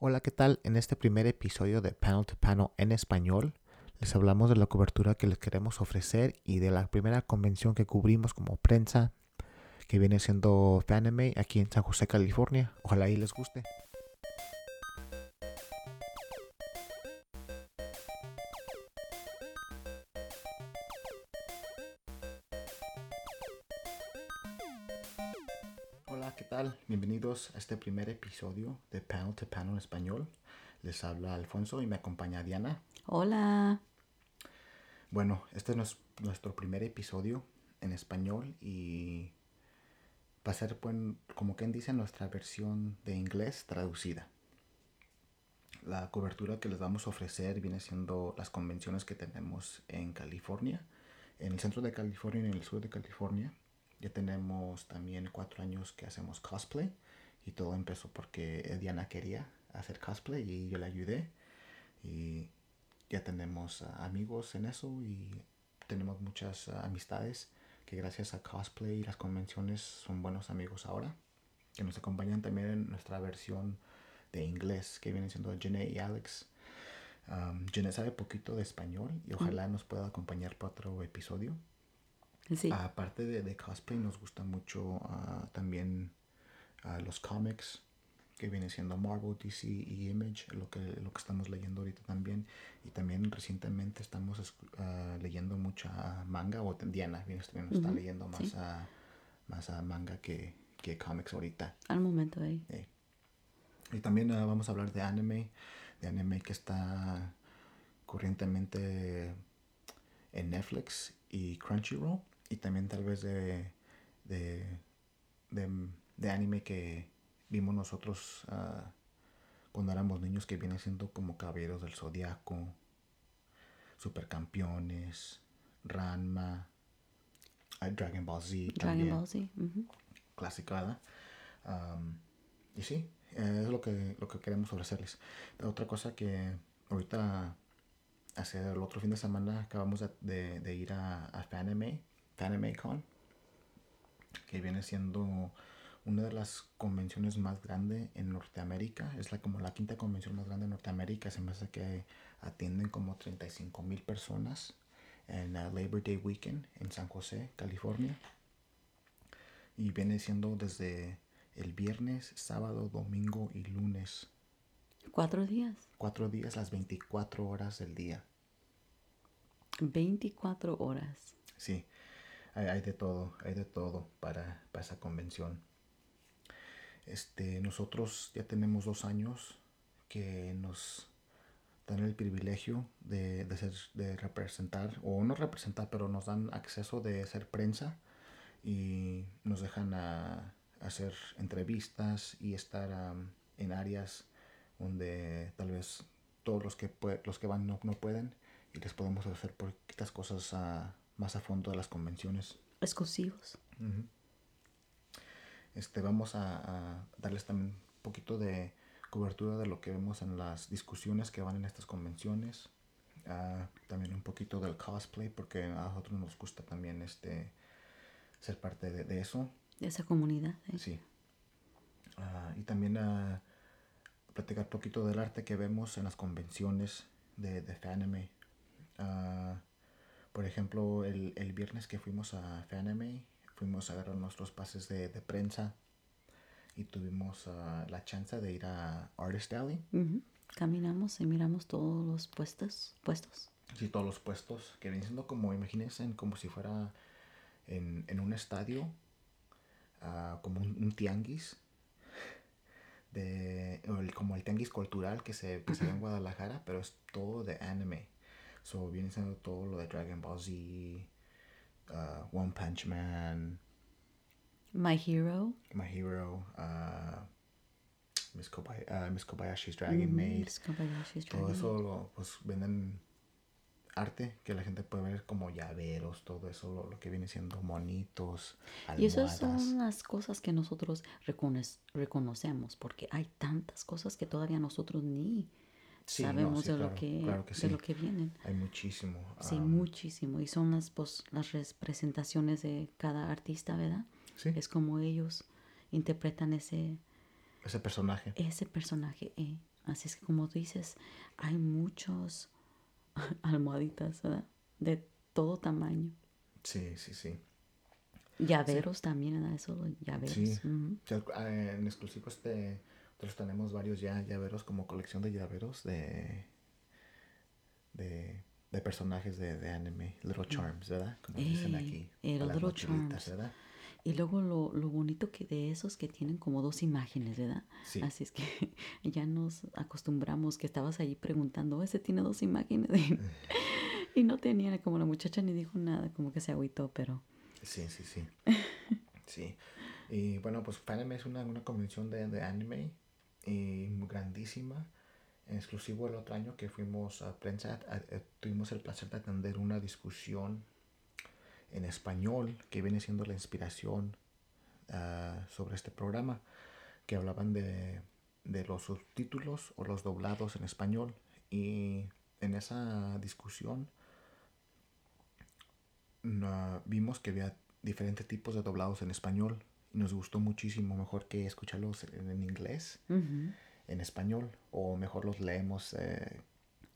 Hola, ¿qué tal? En este primer episodio de Panel to Panel en español, les hablamos de la cobertura que les queremos ofrecer y de la primera convención que cubrimos como prensa, que viene siendo Fanime aquí en San José, California. Ojalá y les guste. Este primer episodio de Panel to Panel en español. Les habla Alfonso y me acompaña Diana. Hola. Bueno, este es nuestro primer episodio en español y va a ser, como quien dice, nuestra versión de inglés traducida. La cobertura que les vamos a ofrecer viene siendo las convenciones que tenemos en California, en el centro de California y en el sur de California. Ya tenemos también cuatro años que hacemos cosplay y todo empezó porque Diana quería hacer cosplay y yo le ayudé. Y ya tenemos ah, amigos en eso y tenemos muchas ah, amistades que gracias a cosplay y las convenciones son buenos amigos ahora. Que nos acompañan también en nuestra versión de inglés que vienen siendo Jeanette y Alex. Um, Jeanette sabe poquito de español y ojalá nos pueda acompañar para otro episodio. Sí. Aparte de, de cosplay, nos gusta mucho ah, también los cómics, que viene siendo Marvel, DC y Image, lo que, lo que estamos leyendo ahorita también. Y también recientemente estamos ah, leyendo mucha manga, o Diana viene, también está Ujú, leyendo más, sí. ah, más ah, manga que, que cómics ahorita. Al momento ahí. Eh, Y también ah, vamos a hablar de anime, de anime que está corrientemente en Netflix y Crunchyroll. Y también tal vez de, de, de, de anime que vimos nosotros ah, cuando éramos niños que viene siendo como Caballeros del Zodiaco, Supercampeones, Ranma, ah, Dragon Ball Z. Dragon Ball Z. ujú. clásica, ¿verdad? Y sí, es lo que, lo que queremos ofrecerles. Otra cosa que ahorita, hace el otro fin de semana, acabamos de, de- de ir a, a Fanime, Fanime Con, que viene siendo una de las convenciones más grandes en Norteamérica. Es la, como la quinta convención más grande en Norteamérica. Se me hace que atienden como 35 mil personas en uh, Labor Day Weekend en San José, California y viene siendo desde el viernes, sábado, domingo y lunes. Cuatro días. Cuatro días, las 24 horas del día. 24 horas. Sí, hay, hay de todo, hay de todo para, para esa convención. Este, nosotros ya tenemos dos años que nos dan el privilegio de, de, ser, de representar, o no representar, pero nos dan acceso de ser prensa y nos dejan a, hacer entrevistas y estar en áreas donde tal vez todos los que, los que van no, no pueden y les podemos hacer poquitas cosas ah, más a fondo de las convenciones. Exclusivos. Ujú. Este, vamos a, a darles también un poquito de cobertura de lo que vemos en las discusiones que van en estas convenciones. Ah, también un poquito del cosplay, porque a nosotros nos gusta también este, ser parte de, de eso. De esa comunidad. ¿eh? Sí. Ah, y también ah, platicar un poquito del arte que vemos en las convenciones de, de Fanime. Por ejemplo, el, el viernes que fuimos a Fanime, fuimos a agarrar nuestros pases de, de prensa y tuvimos ah, la chance de ir a Artist Alley. Ujú. Caminamos y miramos todos los puestos. puestos. Sí, todos los puestos que vienen siendo como, imagínense, como si fuera en, en un estadio, ah, como un, un tianguis, de, el- como el tianguis cultural que se, que se ve en Guadalajara, pero es todo de anime. So, viene siendo todo lo de Dragon Ball Z, ah, One Punch Man, My Hero. My Hero, ah, Miss, Kobay- ah, Miss Kobayashi's Dragon ujú, Maid. Miss Kobayashi's Todo Dragon eso lo, pues venden arte que la gente puede ver como llaveros, todo eso, lo, lo que viene siendo monitos, Y esas almohadas. son las cosas que nosotros reconoce- reconocemos, porque hay tantas cosas que todavía nosotros ni Sí, no, sabemos sí, de, claro, lo que, claro que de lo que vienen. Hay muchísimo. Sí, am, muchísimo. Y son las, pues, las representaciones de cada artista, ¿verdad? sí, Es como ellos interpretan ese, ese personaje. ese personaje. eh. Así es que como tú dices, hay muchos almohaditas, ¿verdad? De todo tamaño. Sí, sí, sí. Llaveros también, ¿verdad? Eso, llaveros. Sí. Eh, en exclusivo este, nosotros tenemos varios ya llaveros como colección de llaveros de de, de personajes de, de anime, Little Charms, ¿verdad? Como dicen aquí. eh, Little Charms. ¿verdad? Y luego lo, lo bonito que de esos que tienen como dos imágenes, ¿verdad? Sí. Así es que ya nos acostumbramos que estabas ahí preguntando, ese tiene dos imágenes. y no tenía, como la muchacha ni dijo nada, como que se agüitó, pero Sí, sí, sí. sí. Y bueno, pues Fanime es una, una convención de, de anime muy grandísima. En exclusivo el otro año que fuimos a prensa, a- tuvimos el placer de atender una discusión en español que viene siendo la inspiración ah, sobre este programa, que hablaban de, de los subtítulos o los doblados en español. Y en esa discusión na- vimos que había diferentes tipos de doblados en español nos gustó muchísimo, mejor que escucharlos en, en inglés, en español, o mejor los leemos, eh,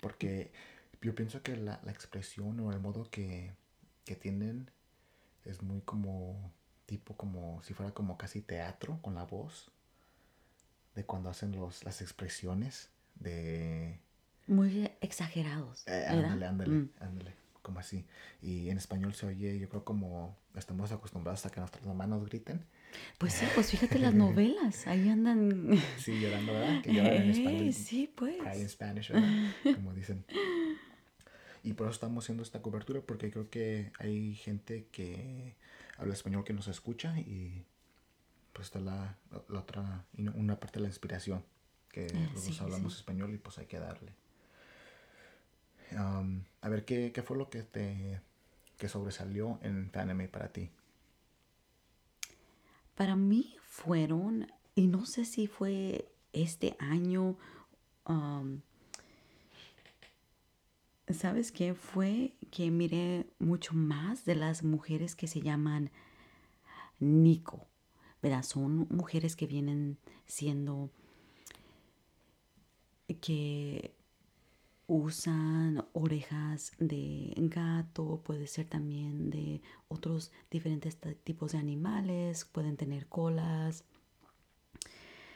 porque yo pienso que la, la expresión o el modo que, que tienen es muy como, tipo como si fuera como casi teatro con la voz, de cuando hacen los, las expresiones de... muy exagerados, Eh, ándale, ándale, Mm. ándale, como así. Y en español se oye, yo creo como estamos acostumbrados a que nuestras mamás griten. Pues sí, pues fíjate las novelas, ahí andan. Sí, llorando, ¿verdad? Que lloran en español. sí, pues. Cry in Spanish, ¿verdad? Como dicen. Y por eso estamos haciendo esta cobertura, porque creo que hay gente que habla español que nos escucha y pues está la, la otra, una parte de la inspiración, que los sí, hablamos sí. español y pues hay que darle. Am, a ver, ¿qué, ¿qué fue lo que te que sobresalió en Fanime para ti? Para mí fueron, y no sé si fue este año, um, ¿sabes qué? Fue que miré mucho más de las mujeres que se llaman Nico, ¿verdad? Son mujeres que vienen siendo, que usan orejas de gato, puede ser también de otros diferentes tipos de animales, pueden tener colas.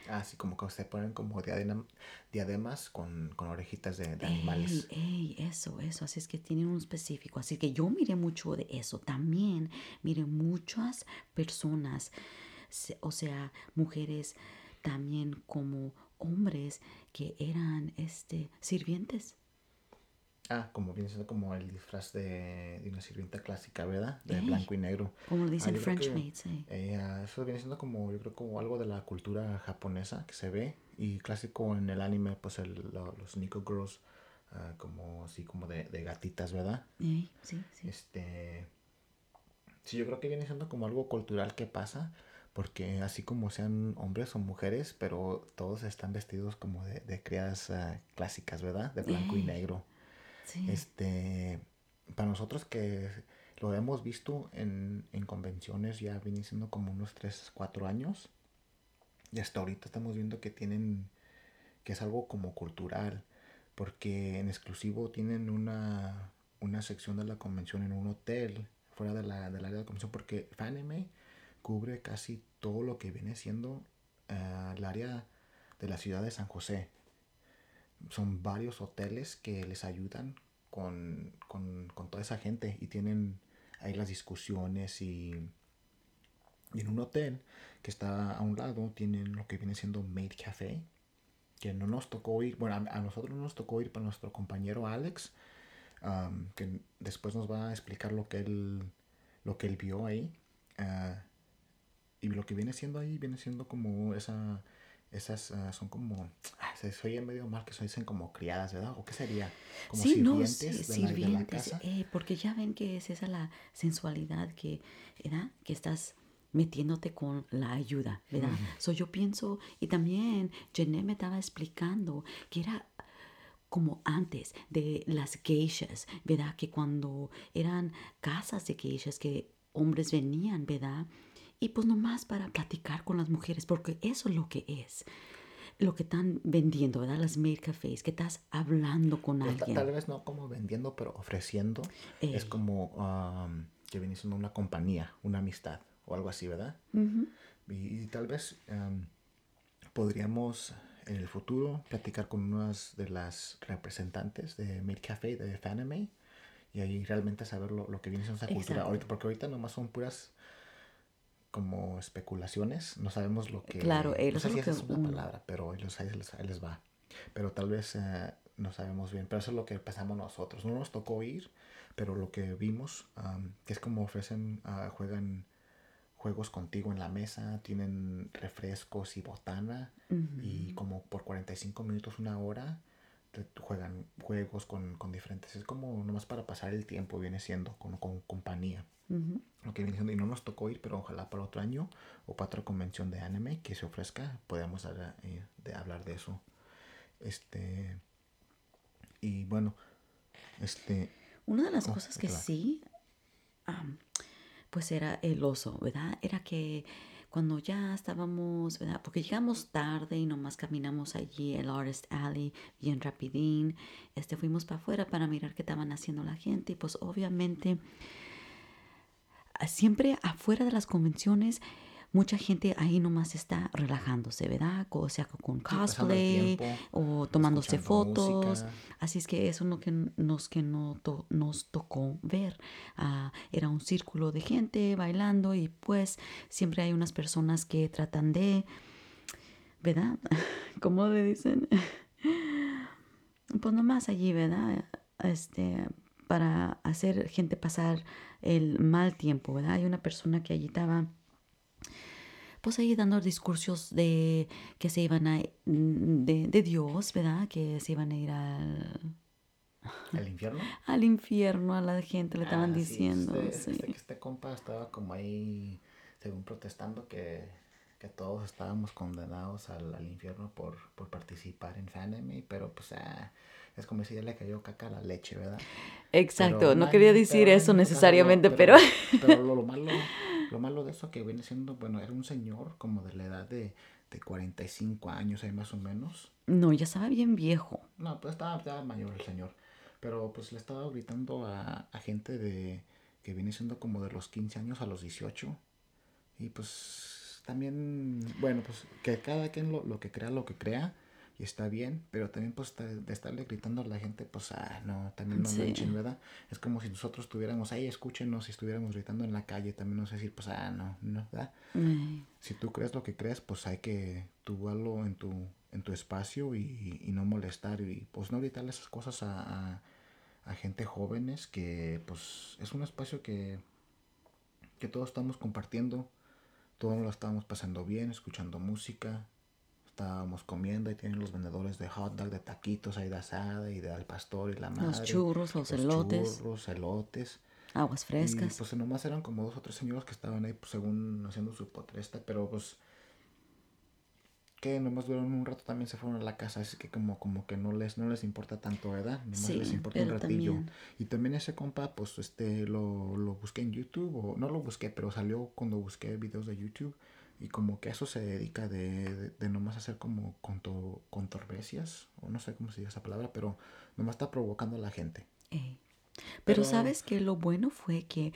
Así como que se ponen como diadema- diademas con, con orejitas de, de Ey, animales. ey, eso, eso, así es que tienen un específico. Así que yo miré mucho de eso. También miré muchas personas, o sea, mujeres también como hombres que eran este sirvientes. Ah, como viene siendo como el disfraz de, de una sirvienta clásica, ¿verdad? De Ey, blanco y negro. Como Ah, dicen creo French maids. eh. eh, ah, eso viene siendo como, yo creo como algo de la cultura japonesa que se ve. Y clásico en el anime, pues el, los Nico Girls, ah, como así como de, de gatitas, ¿verdad? Ey, sí, sí. Este. Sí, yo creo que viene siendo como algo cultural que pasa. Porque así como sean hombres o mujeres, pero todos están vestidos como de, de criadas ah, clásicas, ¿verdad? De blanco y negro. Este, para nosotros que lo hemos visto en, en convenciones ya viene siendo como unos 3, 4 años. Y hasta ahorita estamos viendo que tienen, que es algo como cultural, porque en exclusivo tienen una, una sección de la convención en un hotel, fuera de la, del área de convención, porque Fanime cubre casi todo lo que viene siendo eh, el área de la ciudad de San José son varios hoteles que les ayudan con, con, con toda esa gente y tienen ahí las discusiones y, y en un hotel que está a un lado tienen lo que viene siendo Maid Café que no nos tocó ir, bueno, a, a nosotros no nos tocó ir para nuestro compañero Alex, um, que después nos va a explicar lo que él, lo que él vio ahí. ah, y lo que viene siendo ahí, viene siendo como esa, esas ah, son como, ah, se, oye medio mal que se dicen como criadas, ¿verdad? ¿O qué sería? Como sí, no, sirvientes sí, de, la, de la sirvientes, casa. eh, porque ya ven que es esa la sensualidad que, ¿verdad? Que estás metiéndote con la ayuda, ¿verdad? So yo pienso, y también Jeanette me estaba explicando que era como antes de las geishas, ¿verdad? Que cuando eran casas de geishas que hombres venían, ¿verdad? Y pues nomás para platicar con las mujeres, porque eso es lo que es. lo que están vendiendo, ¿verdad? Las maid cafés, que estás hablando con Pues, alguien. Tal vez no como vendiendo, pero ofreciendo. Es Ey. como um, que viene siendo una compañía, una amistad o algo así, ¿verdad? Ujú. Y, y tal vez um, podríamos en el futuro platicar con unas de las representantes de Made Café, de Fanime, y ahí realmente saber lo, lo que viene siendo esa cultura. Ahorita, porque ahorita nomás son puras como especulaciones, no sabemos lo que... Claro, eh, no sé si esa es una palabra, pero ellos, ahí, les, ahí les va. Pero tal vez eh, no sabemos bien, pero eso es lo que pensamos nosotros. No nos tocó ir, pero lo que vimos, am, que es como ofrecen, ah, juegan juegos contigo en la mesa, tienen refrescos y botana, y como por 45 minutos, una hora, te- juegan juegos con, con diferentes. Es como nomás para pasar el tiempo, viene siendo, con, con compañía. Ujú. Lo que viene siendo, y no nos tocó ir, pero ojalá para otro año o para otra convención de anime que se ofrezca, podamos hablar, eh, de hablar de eso. Este. Y bueno, este. Una de las Oh, cosas que claro. sí, am, pues era el oso, ¿verdad? Era que cuando ya estábamos, ¿verdad? Porque llegamos tarde y nomás caminamos allí el Artist Alley bien rapidín. Este, fuimos para afuera para mirar qué estaban haciendo la gente y pues obviamente siempre afuera de las convenciones mucha gente ahí nomás está relajándose, ¿verdad? O sea, con cosplay tiempo, o tomándose fotos. música. Así es que eso es lo que nos, que no to- nos tocó ver. Ah, era un círculo de gente bailando y pues siempre hay unas personas que tratan de, ¿verdad? ¿Cómo le dicen? Pues nomás allí, ¿verdad? Este, para hacer gente pasar el mal tiempo, ¿verdad? Hay una persona que allí estaba pues ahí dando discursos de que se iban a de, de Dios, ¿verdad? Que se iban a ir al, ¿El infierno? al infierno a la gente le estaban Ah, sí, diciendo. Este, sí. este, este compa estaba como ahí, según protestando, que, que todos estábamos condenados al, al infierno por, por participar en Fanime, pero pues ah, es como si ya le cayó caca a la leche, ¿verdad? Exacto, Pero no quería decir eso necesariamente, pero... Pero lo, lo malo, lo malo de eso que viene siendo, bueno, era un señor como de la edad de, de 45 años, ahí más o menos. No, ya estaba bien viejo. No, pues estaba, estaba mayor el señor. Pero pues le estaba gritando a, a gente de que viene siendo como de los 15 años a los 18. Y pues también, bueno, pues que cada quien lo, lo que crea, lo que crea. Y está bien, pero también pues de, estarle gritando a la gente, pues ah, no, también no Sí. manchen, ¿verdad? Es como si nosotros estuviéramos ahí, escúchenos, si estuviéramos gritando en la calle, también nos decir, pues ah, no, no, ¿verdad? Ay, si tú crees lo que crees, pues hay que tú hazlo en tu, en tu espacio y, y no molestar y pues no gritarle esas cosas a, a, a gente jóvenes que pues es un espacio que, que todos estamos compartiendo, todos lo estamos pasando bien, escuchando música, estábamos comiendo y tienen los vendedores de hot dog, de taquitos ahí de asada y de al pastor y la madre. Los churros, los elotes. churros, elotes. aguas Y frescas. pues nomás eran como dos o tres señores que estaban ahí, pues según haciendo su protesta, pero pues que nomás duraron un rato también se fueron a la casa, así que como, como que no les, no les importa tanto, ¿verdad? Nomás Sí, les importa un ratillo. también- Y también ese compa, pues este, lo, lo busqué en YouTube, o no lo busqué, pero salió cuando busqué videos de YouTube. Y como que eso se dedica de, de, de nomás hacer como conto, controversias, o no sé cómo se dice esa palabra, pero nomás está provocando a la gente. Pero, Pero- sabes que lo bueno fue que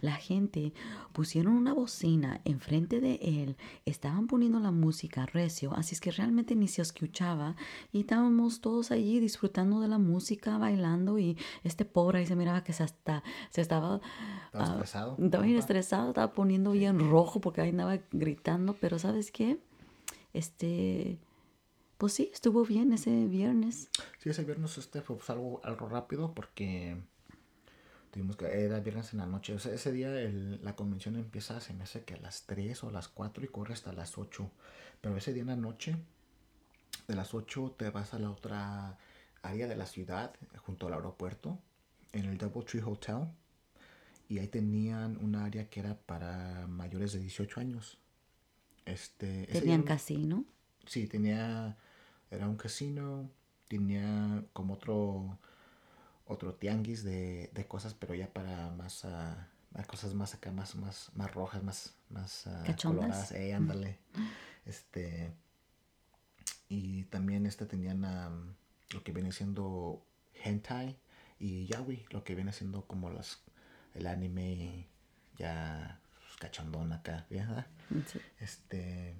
la gente pusieron una bocina enfrente de él, estaban poniendo la música recio, así es que realmente ni se escuchaba y estábamos todos allí disfrutando de la música, bailando y este pobre ahí se miraba que se hasta se estaba Estaba ah, estresado, estaba bien estresado, estaba poniendo bien rojo porque ahí andaba gritando, pero sabes qué, este, pues sí, estuvo bien ese viernes. Sí, ese viernes este fue pues, algo, algo rápido porque tuvimos que, era viernes en la noche. O sea, ese día el- la convención empieza, se me hace que a las 3 o a las 4 y corre hasta las 8. Pero ese día en la noche, de las 8 te vas a la otra área de la ciudad, junto al aeropuerto, en el Doubletree Hotel. Y ahí tenían un área que era para mayores de 18 años. Este, día Tenían no- casino. Sí, tenía. Era un casino. Tenía como otro. Otro tianguis de, de cosas, pero ya para más. ah, más cosas más acá, más, más, más rojas, más, más ah, coloradas. Eh, ándale. Este. Y también este tenían am, lo que viene siendo hentai y yaoi, lo que viene siendo como las el anime ya pues, cachondón acá, ¿verdad? Sí. Este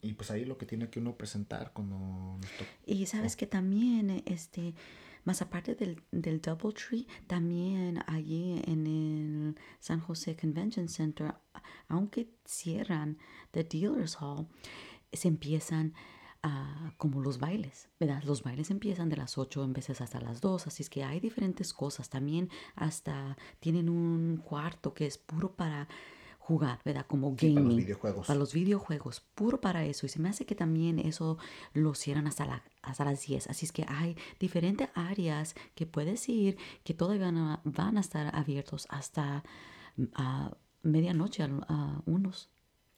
y pues ahí lo que tiene que uno presentar to- Y sabes que también, este, más aparte del, del Doubletree, también allí en el San José Convention Center, aunque cierran The Dealers Hall, se empiezan ah, como los bailes, ¿verdad? Los bailes empiezan de las 8 en veces hasta las 2, así es que hay diferentes cosas. También hasta tienen un cuarto que es puro para jugar, ¿verdad? Como Sí, gaming. para los videojuegos. Para los videojuegos, puro para eso. Y se me hace que también eso lo cierran hasta, la, hasta las 10. Así es que hay diferentes áreas que puedes ir que todavía van a, van a estar abiertos hasta a medianoche, a, a unos.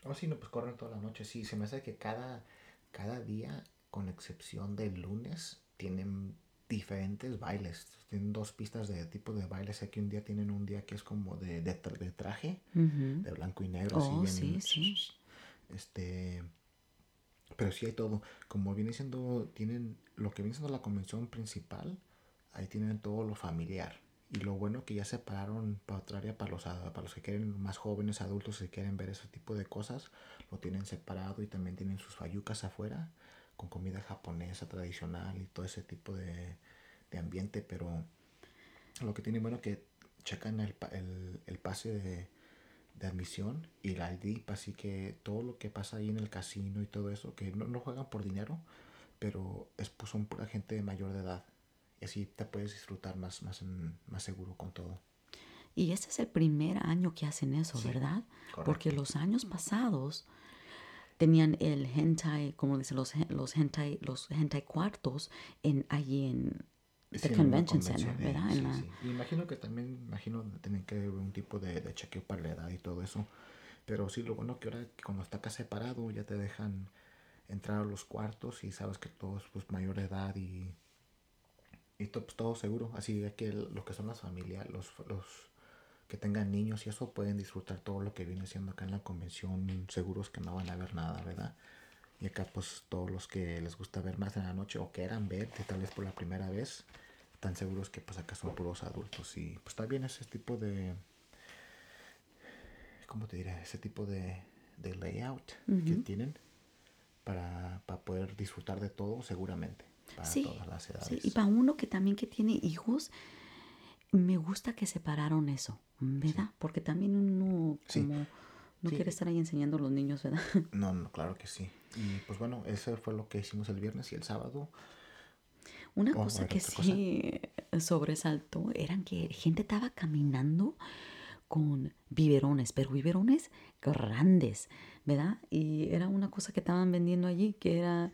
Oh, sí, no, pues corren toda la noche. Sí, se me hace que cada, cada día, con excepción del lunes, tienen diferentes bailes. Tienen dos pistas de tipo de bailes. Sé que un día tienen un día que es como de, de, tra- de traje, de blanco y negro. así Oh, bien- sí, sí. Este. Pero sí hay todo. Como viene siendo, tienen lo que viene siendo la convención principal, ahí tienen todo lo familiar. Y lo bueno que ya separaron para otra área, para los, para los que quieren más jóvenes, adultos, si quieren ver ese tipo de cosas, lo tienen separado y también tienen sus fayucas afuera, con comida japonesa tradicional y todo ese tipo de, de ambiente. Pero lo que tiene bueno que checan el, el, el pase de, de admisión y la ID, así que todo lo que pasa ahí en el casino y todo eso, que no, no juegan por dinero, pero es, pues, son pura gente mayor de edad. Y así te puedes disfrutar más, más, más seguro con todo. Y este es el primer año que hacen eso, Sí, ¿verdad? correcto. Porque los años pasados tenían el hentai, como dicen los, los hentai, los hentai cuartos en allí en the Sí, una convention center, eh, ¿verdad? Sí, la- sí. Imagino que también, imagino tienen que haber un tipo de, de chequeo para la edad y todo eso. Pero sí, lo bueno que ahora cuando está acá separado ya te dejan entrar a los cuartos y sabes que todo es pues, mayor edad y, y to- pues, todo seguro. Así que el- lo que son las familias, los, los que tengan niños y eso pueden disfrutar todo lo que viene siendo acá en la convención, seguros que no van a ver nada, ¿verdad? Y acá pues todos los que les gusta ver más en la noche o quieran ver tal vez por la primera vez, están seguros que pues acá son puros adultos y pues está bien ese tipo de, ¿cómo te diré? Ese tipo de, de layout que tienen para, para poder disfrutar de todo seguramente, para Sí, todas las edades. sí, Y para uno que también que tiene hijos, me gusta que separaron eso, ¿verdad? Porque también uno Sí. como no Sí. quiere estar ahí enseñando a los niños, ¿verdad? No, no, claro que sí. Y pues bueno, eso fue lo que hicimos el viernes y el sábado. Una Oh, cosa que otra cosa. sí sobresaltó eran que gente estaba caminando con biberones, pero biberones grandes, ¿verdad? Y era una cosa que estaban vendiendo allí, que era,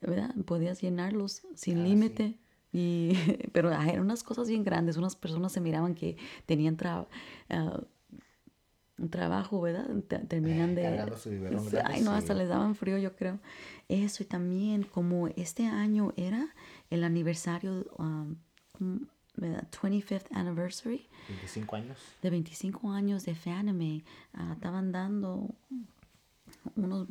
¿verdad? Podías llenarlos sin Ah, sí. límite. Y, pero ah, eran unas cosas bien grandes, unas personas se miraban que tenían tra- ah, un trabajo, ¿verdad? Te- Terminan de... Cargando su biberón Ay, no, hasta sí. les daban frío, yo creo. Eso, y también como este año era el aniversario, um, um, ¿verdad? 25th anniversary 25 años. de 25 años de Fanime, ah, estaban dando unos,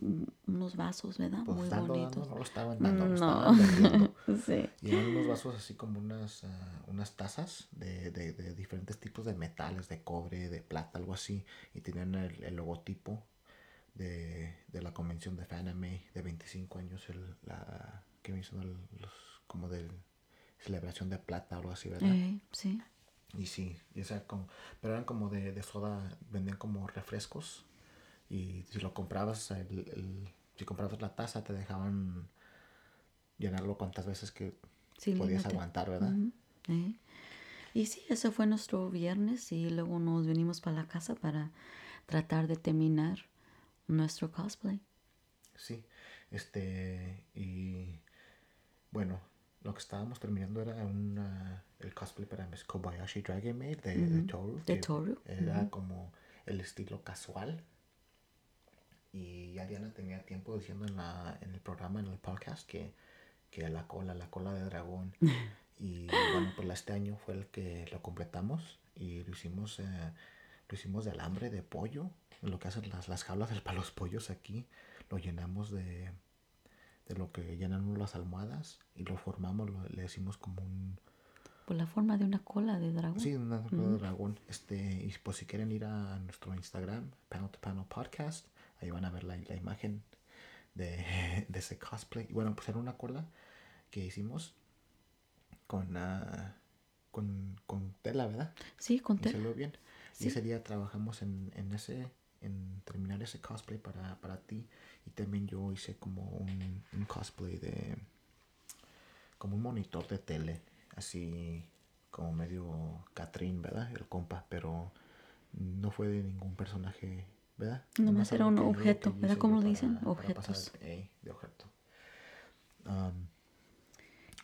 unos vasos, ¿verdad? Pues Muy bonitos. dando, no lo estaban dando, lo No. estaban vendiendo. sí. Y eran unos vasos así como unas, ah, unas tazas de, de, de diferentes tipos de metales, de cobre, de plata, algo así. Y tenían el, el logotipo de, de la convención de Faname de 25 años, el, la, que me hizo el- los, como de celebración de plata, algo así, ¿verdad? Eh, sí. Y sí, y o sea, como, pero eran como de, de soda, vendían como refrescos. Y si lo comprabas, el, el- si comprabas la taza, te dejaban llenarlo cuantas veces que podías aguantar, ¿verdad? Eh. Y sí, eso fue nuestro viernes y luego nos venimos para la casa para tratar de terminar nuestro cosplay. Sí, este, y bueno, lo que estábamos terminando era una, el cosplay para Miss Kobayashi Dragon Maid de, de Toru. De Toru, Era como el estilo casual. Y ya Diana tenía tiempo diciendo en, la, en el programa, en el podcast, que, que la cola, la cola de dragón. Y bueno, pues este año fue el que lo completamos y lo hicimos, eh, lo hicimos de alambre de pollo, lo que hacen las, las jaulas para los pollos aquí, lo llenamos de, de lo que llenan las almohadas y lo formamos, lo- le decimos como un... Por la forma de una cola de dragón. Sí, una cola de dragón. Este, y pues si quieren ir a nuestro Instagram, Panel to Panel Podcast, ahí van a ver la, la imagen de, de ese cosplay. Y bueno, pues era una cola que hicimos con, ah, con, con tela, ¿verdad? Sí, con Y tela. salió bien. Sí. Y ese día trabajamos en, en ese, en terminar ese cosplay para, para ti. Y también yo hice como un, un cosplay de, como un monitor de tele, así como medio Catrín, ¿verdad? El compa, pero no fue de ningún personaje, ¿verdad? Nomás era un objeto, ¿verdad? ¿Cómo le dicen? para- para pasar, Objetos. eh, de objeto. Um,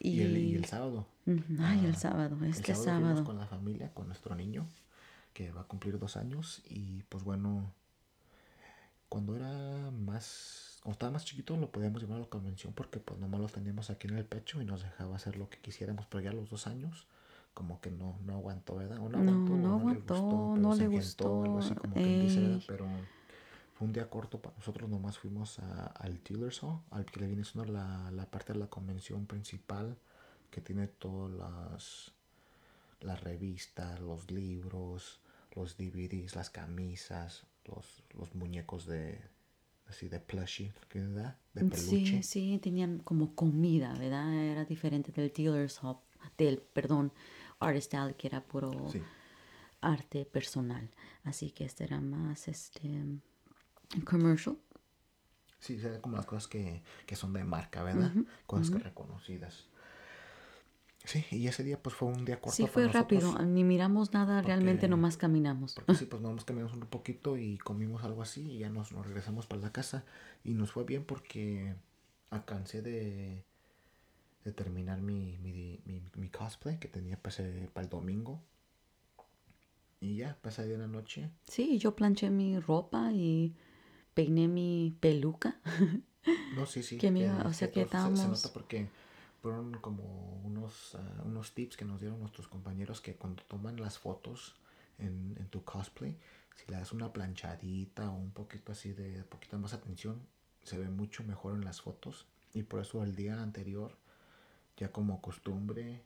Y, y, el, y el sábado. Ay, el Ah, sábado, el este fuimos sábado. con la familia, con nuestro niño, que va a cumplir dos años. Y pues bueno, cuando era más, cuando estaba más chiquito, lo podíamos llevar a la convención porque pues nomás lo teníamos aquí en el pecho y nos dejaba hacer lo que quisiéramos. Pero ya a los dos años, como que no, no aguantó, ¿verdad? O no aguantó, no le aguantó, gustó, no le engentó, algo así gustó, como quien dice, ¿verdad? ey. Pero fue un día corto para nosotros, nomás fuimos a- al Dealers Hall, al que le viene siendo la, la parte de la convención principal que tiene todas las, las revistas, los libros, los DVDs, las camisas, los, los muñecos de así de plushie, ¿verdad? De peluche. Sí, sí, tenían como comida, ¿verdad? Era diferente del dealer's hub, del, perdón, artist alley, que era puro Sí. arte personal. Así que este era más, este, commercial. Sí, como las cosas que, que son de marca, ¿verdad? cosas que reconocidas. Sí, y ese día pues fue un día corto Sí, para fue rápido, ni miramos nada, realmente porque- nomás caminamos. Porque sí, pues nomás caminamos un poquito y comimos algo así y ya nos, nos regresamos para la casa. Y nos fue bien porque alcancé de, de terminar mi, mi, mi, mi cosplay que tenía para el domingo. Y ya, pasé de la noche. Sí, yo planché mi ropa y peiné mi peluca. No, sí, sí. Que me iba- o sea, que se- nota porque fueron como unos, ah, unos tips que nos dieron nuestros compañeros que cuando toman las fotos en, en tu cosplay, si le das una planchadita o un poquito así de poquita más atención, se ve mucho mejor en las fotos. Y por eso el día anterior, ya como costumbre,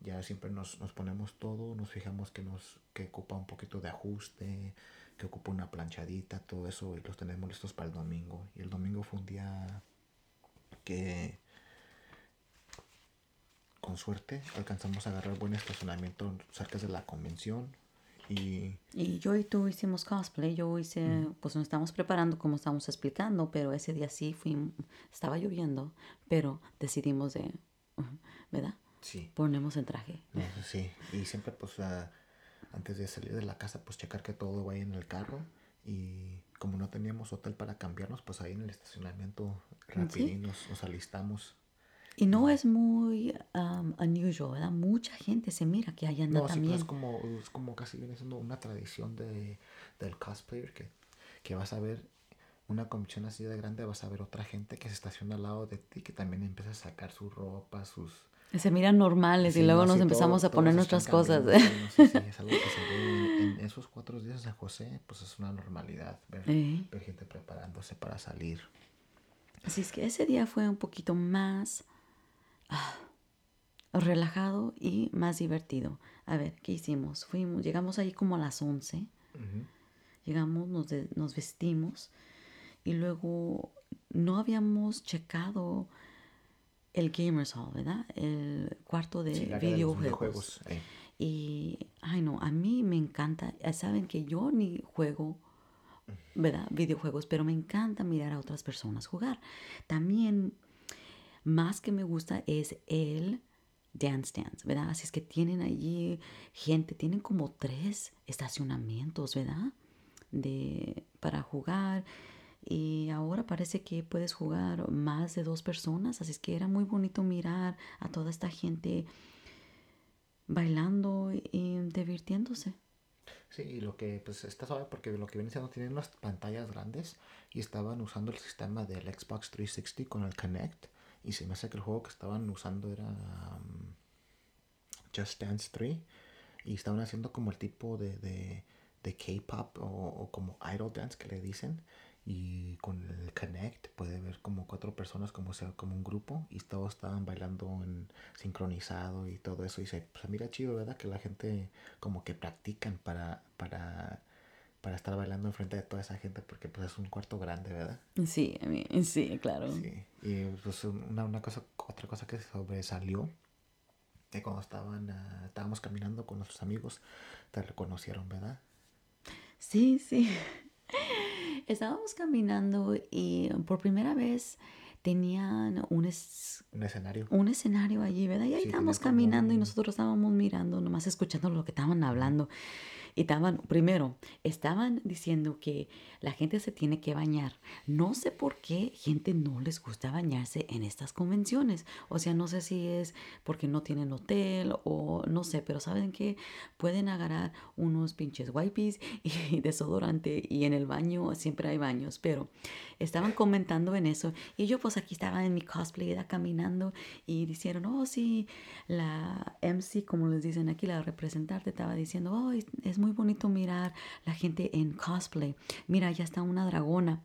ya siempre nos, nos ponemos todo, nos fijamos que nos que ocupa un poquito de ajuste, que ocupa una planchadita, todo eso, y los tenemos listos para el domingo. Y el domingo fue un día que con suerte alcanzamos a agarrar buen estacionamiento cerca de la convención y Y yo y tú hicimos cosplay, yo hice, pues nos estábamos preparando como estábamos explicando, pero ese día sí fui, estaba lloviendo, pero decidimos de, ¿verdad? sí, Ponemos en traje. no, sí, y siempre pues ah, antes de salir de la casa pues checar que todo vaya en el carro y como no teníamos hotel para cambiarnos pues ahí en el estacionamiento rapidín nos, nos alistamos Y no es muy um, unusual, ¿verdad? Mucha gente se mira que allá anda No, sí, pues también. es como, es como casi viene siendo una tradición de, del cosplayer que, que vas a ver una convención así de grande, vas a ver otra gente que se estaciona al lado de ti, que también empieza a sacar su ropa, sus... Se miran normales Sí, y luego no, nos empezamos todo- a poner nuestras cosas. cambiando, sí, no, sí, sí, es algo que se ve en, en esos cuatro días de San José, pues es una normalidad ver, Eh. ver gente preparándose para salir. Así es que ese día fue un poquito más ah, relajado y más divertido. A ver, ¿qué hicimos? Fuimos, llegamos ahí como a las 11. Llegamos, nos, de- nos vestimos y luego no habíamos checado el Gamers Hall, ¿verdad? El cuarto de Sí, videojuegos. eh. Y, ay no, a mí me encanta, ya saben que yo ni juego, ¿verdad? Videojuegos, pero me encanta mirar a otras personas jugar. También, más que me gusta es el Dance Dance, ¿verdad? Así es que tienen allí gente, tienen como tres estacionamientos, ¿verdad? De, para jugar. Y ahora parece que puedes jugar más de dos personas, así que era muy bonito mirar a toda esta gente bailando y divirtiéndose. Sí, y lo que pues está suave porque lo que viene siendo tienen unas pantallas grandes y estaban usando el sistema del Xbox 360 con el Kinect y se me hace que el juego que estaban usando era um, Just Dance 3 y estaban haciendo como el tipo de, de, K-pop o como idol dance que le dicen y con el Connect puede ver como cuatro personas como sea como un grupo y todos estaban bailando en sincronizado y todo eso y se pues mira chido verdad que la gente como que practican para para para estar bailando enfrente de toda esa gente porque pues es un cuarto grande verdad Sí, sí, claro. sí y pues una, una cosa otra cosa que sobresalió que cuando estaban ah, estábamos caminando con nuestros amigos te reconocieron verdad Sí, sí. Estábamos caminando y por primera vez tenían un, es- un escenario un escenario allí, ¿verdad? Y ahí Sí, estábamos caminando y nosotros estábamos mirando, nomás escuchando lo que estaban hablando. Estaban, primero, estaban diciendo que la gente se tiene que bañar. No sé por qué gente no les gusta bañarse en estas convenciones. O sea, no sé si es porque no tienen hotel o no sé, pero saben que pueden agarrar unos pinches wipes y desodorante y en el baño siempre hay baños, pero estaban comentando en eso y yo pues aquí estaba en mi cosplay, caminando y dijeron, oh sí, la MC, como les dicen aquí, la representante estaba diciendo, oh, es, es muy bonito mirar la gente en cosplay, mira, ya está una dragona.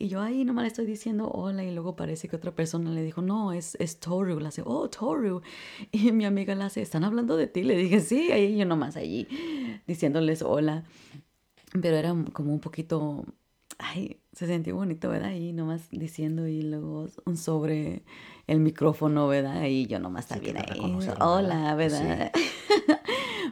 Y yo ahí nomás le estoy diciendo hola y luego parece que otra persona le dijo, no, es, es Toru. Le hace, oh, Toru. Y mi amiga le hace, ¿están hablando de ti? Le dije, sí, ahí yo nomás allí diciéndoles hola. Pero era como un poquito, ay, se sentía bonito, ¿verdad? Y nomás diciendo y luego un sobre el micrófono, ¿verdad? Y yo nomás Sí, te ahí, hola, ¿verdad? ¿verdad?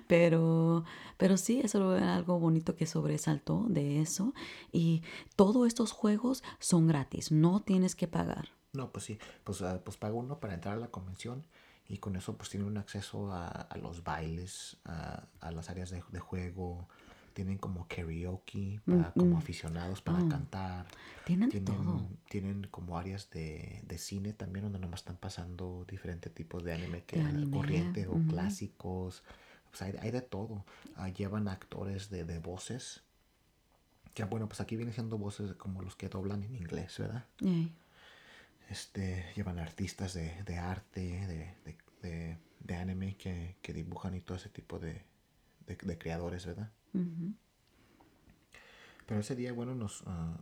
pero, pero sí, eso era algo bonito que sobresaltó de eso. Y todos estos juegos son gratis, no tienes que pagar. No, pues sí, pues, ah, pues paga uno para entrar a la convención y con eso pues tiene un acceso a, a los bailes, a, a las áreas de, de juego, tienen como karaoke para como aficionados para Oh. cantar, Tienen de todo. tienen, tienen como áreas de, de cine también donde nomás están pasando diferentes tipos de anime que De anime, corriente o clásicos, pues hay, hay de todo, Ah, llevan actores de, de voces. Que bueno, pues aquí vienen siendo voces como los que doblan en inglés, ¿verdad? Este, llevan artistas de, de arte, de, de, de- anime que, que dibujan y todo ese tipo de, creadores, ¿verdad? Pero ese día, bueno, nos, ah,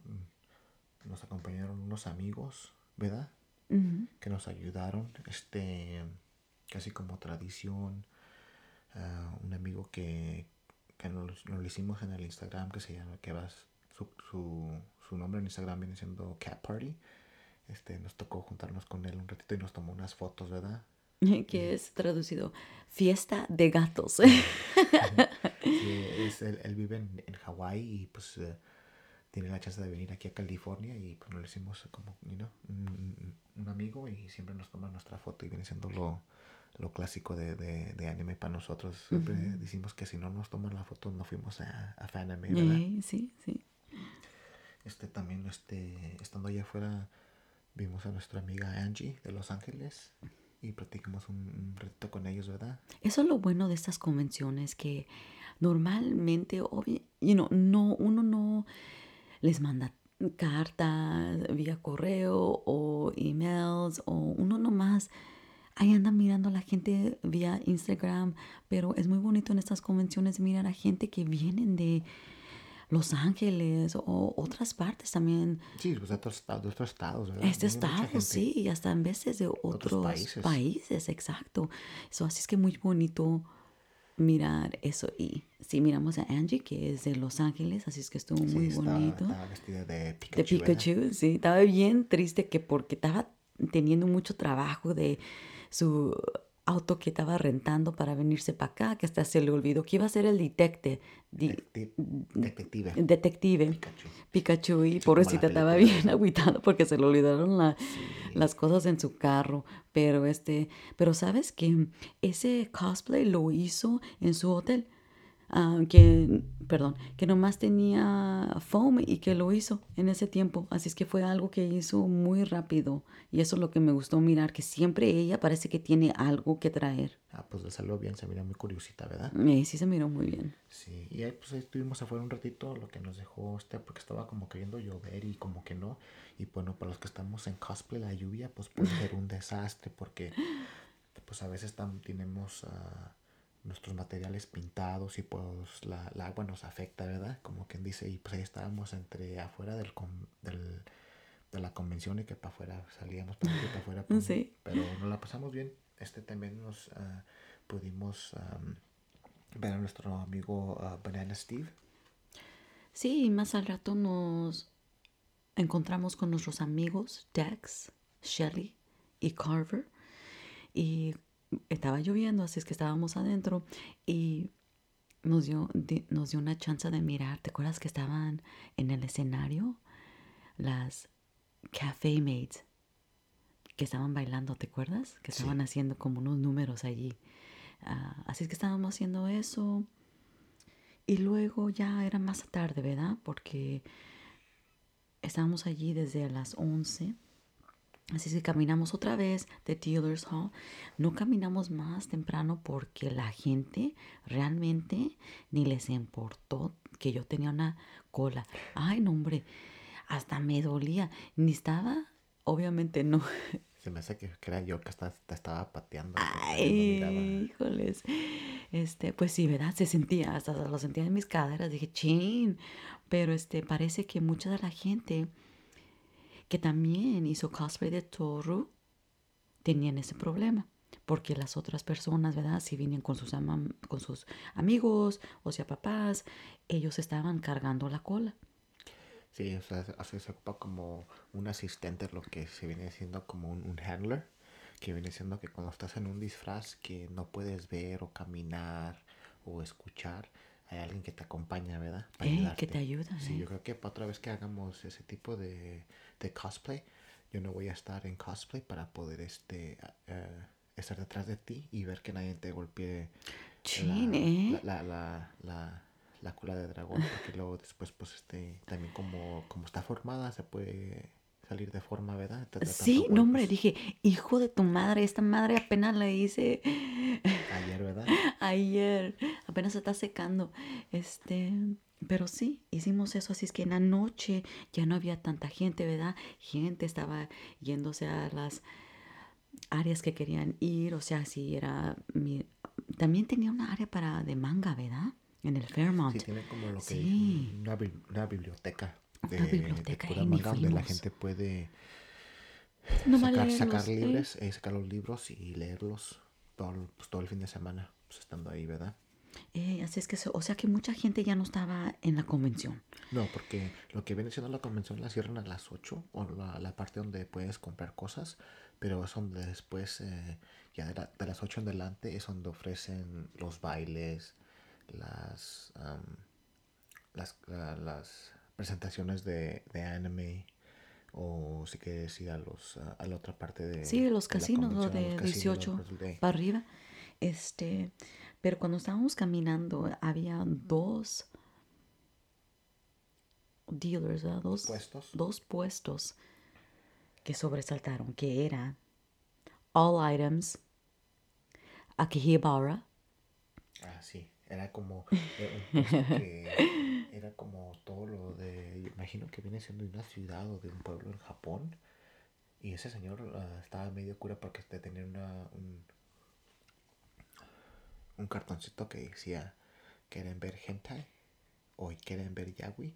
nos acompañaron unos amigos, ¿verdad? Que nos ayudaron, este, casi como tradición. Un amigo que, que nos, nos lo hicimos en el Instagram, que se llama, que va, su, su, su nombre en Instagram viene siendo Cat Party. Este, nos tocó juntarnos con él un ratito y nos tomó unas fotos, ¿verdad? Que es traducido fiesta de gatos. Sí, es, él, él vive en, en Hawái y pues eh, tiene la chance de venir aquí a California y pues nos lo hicimos como, you know, un, un amigo y siempre nos toma nuestra foto y viene siendo lo, lo clásico de, de, de anime para nosotros. Siempre decimos que si no nos toman la foto no fuimos a, a Fanime, ¿verdad? Ey, sí, sí. Este también, este, estando allá afuera, vimos a nuestra amiga Angie de Los Ángeles y practicamos un, un ratito con ellos, ¿verdad? Eso es lo bueno de estas convenciones que normalmente, obvi- you know, no, uno no les manda cartas vía correo o emails o uno nomás ahí anda mirando a la gente vía Instagram, pero es muy bonito en estas convenciones mirar a gente que vienen de Los Ángeles o otras partes también. Sí, pues de otros, de otros estados, ¿verdad? Este estado, sí, y hasta en veces de otros, países. países. exacto. So, así es que muy bonito mirar eso. Y sí, miramos a Angie, que es de Los Ángeles, así es que estuvo Sí, muy estaba- bonito. Estaba vestida de Pikachu. de ¿verdad? Pikachu, sí, estaba bien triste que porque estaba teniendo mucho trabajo de su auto que estaba rentando para venirse para acá, que hasta se le olvidó que iba a ser el detective, di- Detecti- Detective. detective. Pikachu. Pikachu y pobrecita estaba bien agüitada porque se le olvidaron la- las cosas en su carro. Pero este, pero sabes que ese cosplay lo hizo en su hotel. Ah, que, perdón, que nomás tenía foam y que lo hizo en ese tiempo. Así es que fue algo que hizo muy rápido. Y eso es lo que me gustó mirar, que siempre ella parece que tiene algo que traer. Ah, pues le salió bien, se mira muy curiosita, ¿verdad? Y sí se miró muy bien. Sí, y ahí pues ahí estuvimos afuera un ratito, lo que nos dejó este, porque estaba como queriendo llover y como que no. Y bueno, para los que estamos en cosplay, la lluvia pues puede ser un desastre porque pues a veces tam- tenemos ah, nuestros materiales pintados y pues la, la agua nos afecta, ¿verdad? Como quien dice, y pues ahí estábamos entre afuera del, del de la convención y que para afuera salíamos para para afuera pues, Sí. pero nos la pasamos bien este también nos ah, pudimos ver a nuestro amigo ah, Banana Steve Sí, y más al rato nos encontramos con nuestros amigos Dex, Shelly y Carver. Y estaba lloviendo, así es que estábamos adentro y nos dio, di- nos dio una chance de mirar. ¿Te acuerdas que estaban en el escenario? Las Cafe Maids que estaban bailando, ¿te acuerdas? Que Sí. estaban haciendo como unos números allí. Ah, así es que estábamos haciendo eso. Y luego ya era más tarde, ¿verdad? Porque estábamos allí desde las 11. Así es que caminamos otra vez de Dealers Hall. No caminamos más temprano porque la gente realmente ni les importó que yo tenía una cola. Ay, no, hombre, hasta me dolía. Ni estaba, obviamente no. se me hace que, era yo que hasta te estaba pateando Ay, híjoles. Este, pues sí, ¿verdad? Se sentía, hasta lo sentía en mis caderas. Dije, chin. Pero este, parece que mucha de la gente que también hizo cosplay de Toru tenían ese problema. Porque las otras personas, ¿verdad? Si venían con sus, con sus amigos, o sea, papás, ellos estaban cargando la cola. sí o sea así se ocupa como un asistente lo que se viene siendo como un, un handler que viene siendo que cuando estás en un disfraz que no puedes ver o caminar o escuchar hay alguien que te acompaña verdad Para que ayudarte. te ayuda, Sí, ¿eh? yo creo que para otra vez que hagamos ese tipo de, de cosplay, yo no voy a estar en cosplay para poder este eh, estar detrás de ti y ver que nadie te golpee Chin, la, ¿eh? la, la, la, la- la cola de dragón, porque luego después pues este también como, como está formada se puede salir de forma, ¿verdad? Sí, no, hombre, dije, hijo de tu madre, esta madre apenas la hice Ayer, ¿verdad? ayer, apenas se está secando. Este, pero sí, hicimos eso, así es que en la noche ya no había tanta gente, ¿verdad? Gente estaba yéndose a las áreas que querían ir, o sea, si era mi... También tenía una área para de manga, ¿verdad? En el Fairmont. Sí, tiene como lo que Sí. una biblioteca de, biblioteca, manga donde la gente puede sacar, leerlos, sacar ¿eh? libres, eh, sacar los libros y leerlos todo, el- pues, todo el fin de semana, pues, estando ahí, ¿verdad? Eh, así es que, o sea que mucha gente ya no estaba en la convención. No, porque lo que viene siendo la convención la cierran a las 8, o la, la parte donde puedes comprar cosas, pero es donde después, eh, ya de, la- de las 8 en adelante, es donde ofrecen los bailes, las, las presentaciones de, de anime, o si quieres ir a, los, a, la otra parte de... Sí, los de la casinos, de los casinos, 18 los de- para arriba. Este, pero cuando estábamos caminando, había dos dealers, ¿verdad? Dos Puestos. Dos puestos que sobresaltaron, que era All Items, Akihabara, Ah, sí, era como eh, un puesto que como todo lo de, imagino que viene siendo de una ciudad o de un pueblo en Japón. Y ese señor ah, estaba medio cura porque tenía una, un, un cartoncito que decía quieren ver hentai o quieren ver yaoi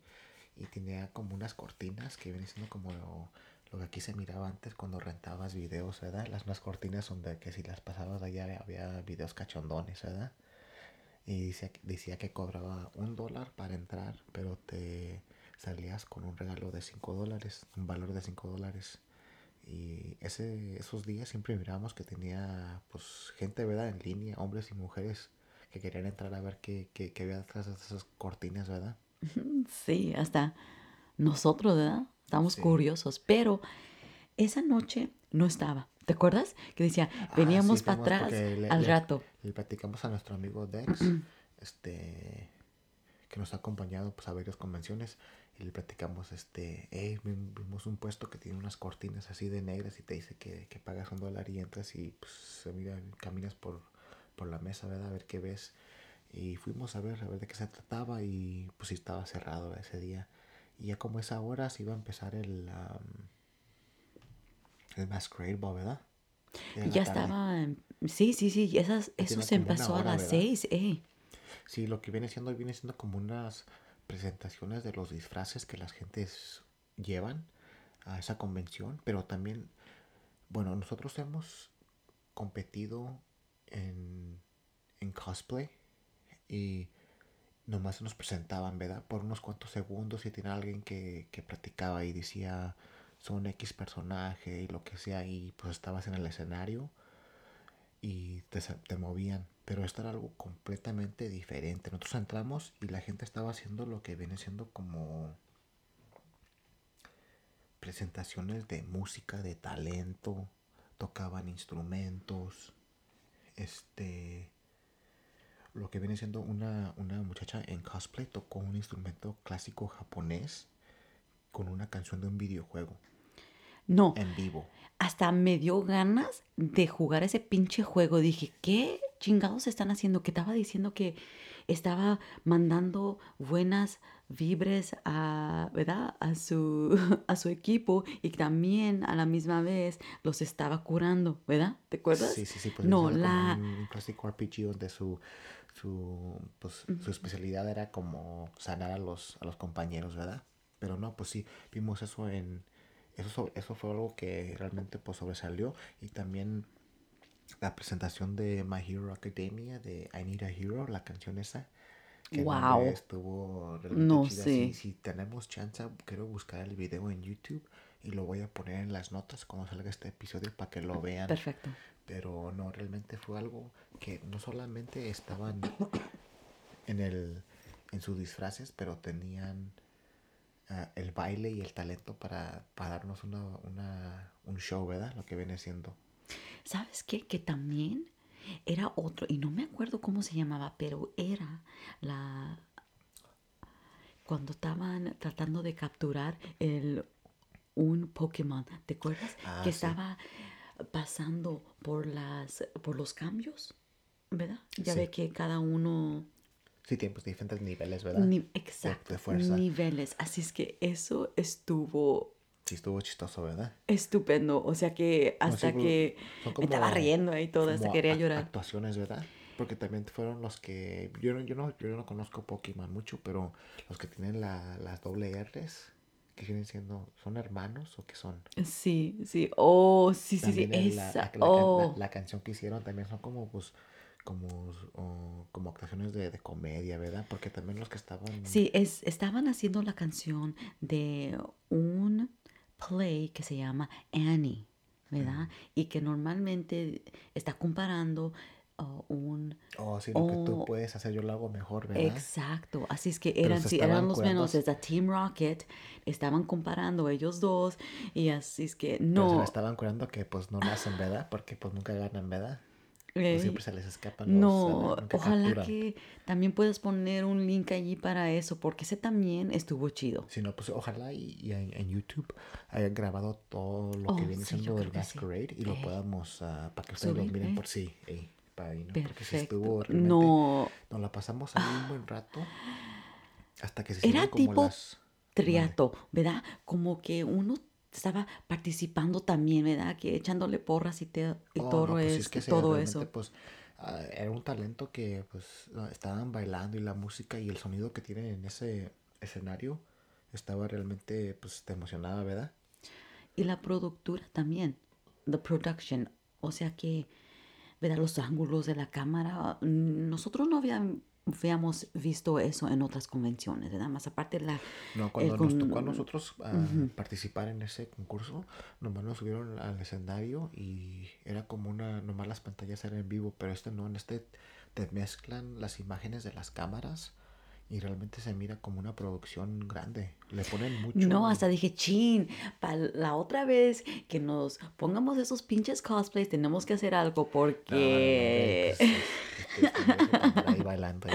y tenía como unas cortinas que vienen siendo como lo, lo que aquí se miraba antes cuando rentabas videos, ¿verdad? Las unas cortinas donde que si las pasabas allá había videos cachondones, ¿verdad? Y decía, decía que cobraba un dólar para entrar, pero te salías con un regalo de 5 dólares, un valor de 5 dólares. Y ese, esos días siempre mirábamos que tenía pues gente, ¿verdad? En línea, hombres y mujeres que querían entrar a ver qué, qué, qué había detrás de esas cortinas, ¿verdad? Sí, hasta nosotros, ¿verdad? Estamos Sí. curiosos, pero esa noche no estaba. ¿Te acuerdas? Que decía, Ah, veníamos sí, para atrás le- al le- rato. Le platicamos a nuestro amigo Dex, este, que nos ha acompañado pues, a varias convenciones, y le platicamos, este, hey, vi- vimos un puesto que tiene unas cortinas así de negras y te dice que, que pagas un dólar y entras y pues mira, caminas por, por la mesa, ¿verdad? A ver qué ves. Y fuimos a ver, a ver de qué se trataba y pues sí estaba cerrado ese día. Y ya como esa hora se iba a empezar el, el Masquerade ¿verdad? Ya estaba, sí, sí, sí, esas, eso se empezó a las ¿verdad? seis, eh. Sí, lo que viene siendo, viene siendo como unas presentaciones de los disfraces que las gentes llevan a esa convención, pero también, bueno, nosotros hemos competido en, en cosplay y nomás nos presentaban, ¿verdad? Por unos cuantos segundos y tiene alguien que, que platicaba y decía son X personaje y lo que sea y pues estabas en el escenario y te, te movían. Pero esto era algo completamente diferente. Nosotros entramos y la gente estaba haciendo lo que viene siendo como presentaciones de música, de talento, tocaban instrumentos, este, lo que viene siendo una, una muchacha en cosplay tocó un instrumento clásico japonés con una canción de un videojuego No, en vivo. hasta me dio ganas de jugar ese pinche juego. Dije, ¿qué chingados están haciendo? Que estaba diciendo que estaba mandando buenas vibres a, ¿verdad? A su, a su equipo y también a la misma vez los estaba curando, ¿verdad? ¿Te acuerdas? Sí, sí, sí, pues no, la... un, un clásico RPG donde su, su, pues, su especialidad era como sanar a los, a los compañeros, ¿verdad? Pero no, pues sí, vimos eso en... Eso, so- eso fue algo que realmente pues sobresalió y también la presentación de My Hero Academia de I Need a Hero, la canción esa. que Wow. estuvo realmente No chida. sé. Si, si tenemos chance, quiero buscar el video en YouTube y lo voy a poner en las notas cuando salga este episodio para que lo vean. Perfecto. Pero no, realmente fue algo que no solamente estaban en el en sus disfraces, pero tenían ah, el baile y el talento para, para darnos una, una, un show, ¿verdad? Lo que viene siendo. ¿Sabes qué? Que también era otro, y no me acuerdo cómo se llamaba, pero era la... Cuando estaban tratando de capturar el, un Pokémon, ¿te acuerdas? Ah, que sí. estaba pasando por, las, por los cambios, ¿verdad? Ya Sí. ve que cada uno... Sí, tiene pues, diferentes niveles, ¿verdad? ni- exacto, de fuerza. niveles. Así es que eso estuvo Sí, estuvo chistoso, ¿verdad? estupendo. O sea que No, sí, hasta pues, que me estaba riendo ahí todo, hasta quería llorar. Actuaciones, ¿verdad? Porque también fueron los que. Yo no, yo no, yo no conozco Pokémon mucho, pero los que tienen la, las doble R's, que vienen siendo. ¿Son hermanos o qué son? Sí, sí, oh, sí, sí, sí, También el- la, esa, la- la oh, la canción que hicieron también son como, pues. Como, como actuaciones de, de comedia, ¿verdad? Porque también los que estaban. sí, es, estaban haciendo la canción de un play que se llama Annie, ¿verdad? Y que normalmente está comparando uh, un, Oh, sí, lo que tú puedes hacer, yo lo hago mejor, ¿verdad? exacto, así es que eran, sí, eran los menos, es Team Rocket, estaban comparando ellos dos, y así es que Pero se no, estaban curando que pues no nacen, ¿verdad? Porque pues nunca ganan, ¿verdad? O eh, siempre se les escapan los... No. Nunca ojalá capturan. que también puedas poner un link allí para eso, porque ese también estuvo chido. Si no, pues ojalá y, y en, YouTube hayan grabado todo lo que Oh, viene sí, siendo el que sí. Masquerade y lo Eh. podamos, ah, para que ustedes lo Subir, miren eh. por sí. ey, para ahí, ¿no? Porque Perfecto. estuvo realmente... No, Nos la pasamos ahí un buen rato hasta que se Era como tipo las... triato, ¿verdad? Como que uno estaba participando también, ¿verdad? Que echándole porras y, te, y Oh, no, todo, pues sí, es, es que sí, todo eso. Pues, ah, era un talento que pues estaban bailando y la música y el sonido que tienen en ese escenario estaba realmente pues te emocionaba, ¿verdad? Y la productura también, the production, o sea que, ¿verdad? Los ángulos de la cámara, mm, nosotros no habían- habíamos visto eso en otras convenciones, ¿verdad? Más aparte la... No, cuando el nos tocó a nosotros ah, participar en ese concurso, nomás nos subieron al escenario y era como una, nomás las pantallas eran en vivo, pero este no, en este te mezclan las imágenes de las cámaras y realmente se mira como una producción grande. Le ponen mucho. No, hasta dije, chin, para la otra vez que nos pongamos esos pinches cosplays, tenemos que hacer algo No, no, no, ahí bailando.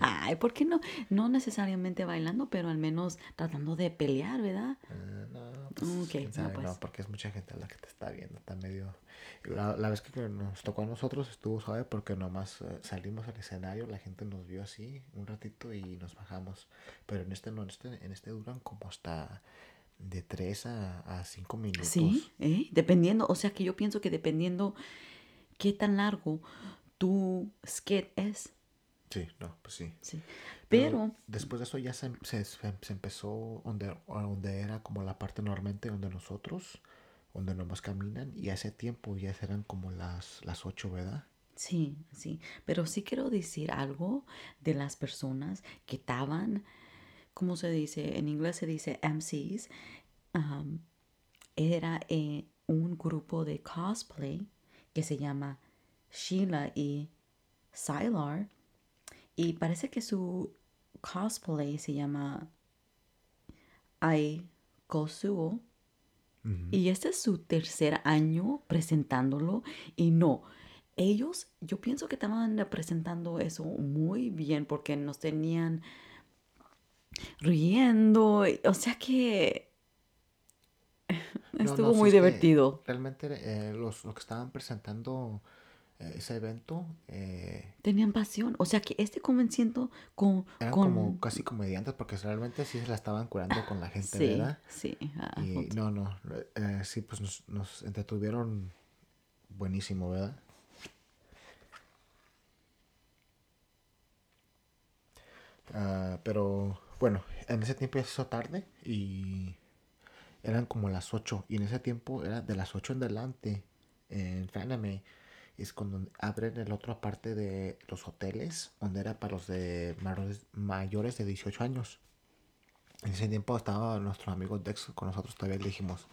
Ay, ¿por qué no? No necesariamente bailando, pero al menos tratando de pelear, ¿verdad? Ah, no, pues, no, pues. no, porque es mucha gente la que te está viendo, está medio... La, la vez que nos tocó a nosotros estuvo suave porque nomás eh, salimos al escenario, la gente nos vio así un ratito y nos bajamos. Pero en este no, en este, en este duran como hasta de 3 a, a 5 minutos. Sí, ¿eh? dependiendo, o sea que yo pienso que dependiendo qué tan largo tu skit es. Sí, no, pues sí. Sí. Pero Pero, después de eso ya se, se- se- empezó donde, donde era como la parte normalmente donde nosotros, donde nomás caminan, y a ese tiempo ya eran como las, las 8, ¿verdad? sí, sí. Pero sí quiero decir algo de las personas que estaban, ¿cómo se dice? En inglés se dice MCs. um, era eh, un grupo de cosplay que se llama Sheila y Sylar. Y parece que su cosplay se llama Ai Kosuo. Y este es su tercer año presentándolo. Y no, ellos, yo pienso que estaban presentando eso muy bien porque nos tenían riendo. O sea que estuvo no, muy es que divertido. Realmente eh, los, los que estaban presentando ese evento eh, Tenían pasión. O sea que este convenciendo con... eran con... como casi comediantes porque realmente sí se la estaban curando con la gente, sí, ¿verdad? sí. ah, Y no, no, eh, sí, pues nos, nos entretuvieron buenísimo, ¿verdad? Ah, pero bueno, en ese tiempo ya se hizo tarde y eran como las 8 y en ese tiempo era de las 8 en adelante en Faname es cuando abren el otro parte de los hoteles donde era para los de mayores, de 18 años. En ese tiempo estaba nuestro amigo Dex con nosotros, todavía le dijimos,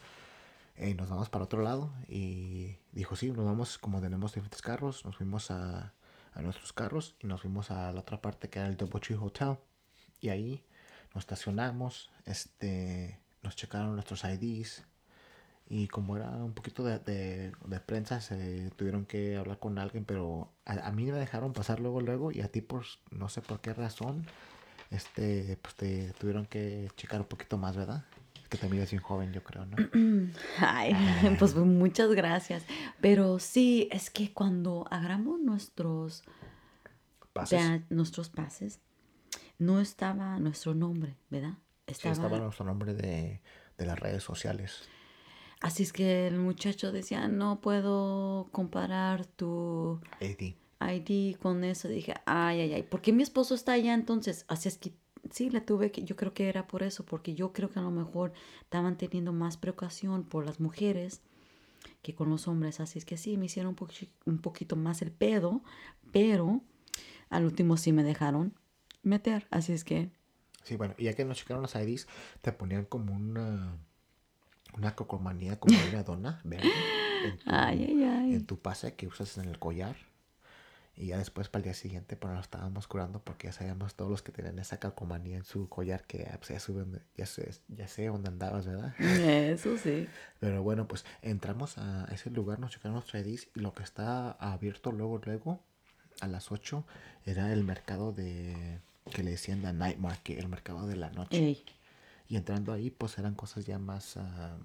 "Ey, nos vamos para otro lado. Y dijo, sí, nos vamos, como tenemos diferentes carros, nos fuimos a, a nuestros carros y nos fuimos a la otra parte que era el Tree Hotel. Y ahí nos estacionamos, este, nos checaron nuestros IDs. Y como era un poquito de, de- de prensa, se tuvieron que hablar con alguien, pero a, a mí me dejaron pasar luego, luego, y a ti por no sé por qué razón, este, pues te tuvieron que checar un poquito más, ¿verdad? Que te miras bien joven, yo creo, ¿no? Ay, pues muchas gracias. Pero sí, es que cuando agarramos nuestros, Pases. nuestros pases, no estaba nuestro nombre, ¿verdad? Sí, Estaba, estaba nuestro nombre de, de las redes sociales. Así es que el muchacho decía, no puedo comparar tu. ID con eso. Dije, ay, ay, ay, ¿por qué mi esposo está allá entonces? Así es que sí, le tuve que, yo creo que era por eso, porque yo creo que a lo mejor estaban teniendo más precaución por las mujeres que con los hombres. Así es que sí, me hicieron un, pochi- un poquito más el pedo, pero al último sí me dejaron meter. Así es que, Sí, bueno, y ya que nos checaron los IDs, te ponían como una, una cocomanía, como una dona verde en tu, ay, ay, ay. en tu pase que usas en el collar. Y ya después para el día siguiente, pues nos estábamos curando porque ya sabíamos todos los que tenían esa calcomanía en su collar que ah, pues, ya, ya, sé, ya sé dónde andabas, ¿verdad? Eso sí. Pero bueno, pues entramos a ese lugar, nos checaron los IDs y lo que está abierto luego, luego, a las 8, era el mercado de, que le decían the night market, el mercado de la noche. Ey, Y entrando ahí, pues eran cosas ya más, ah,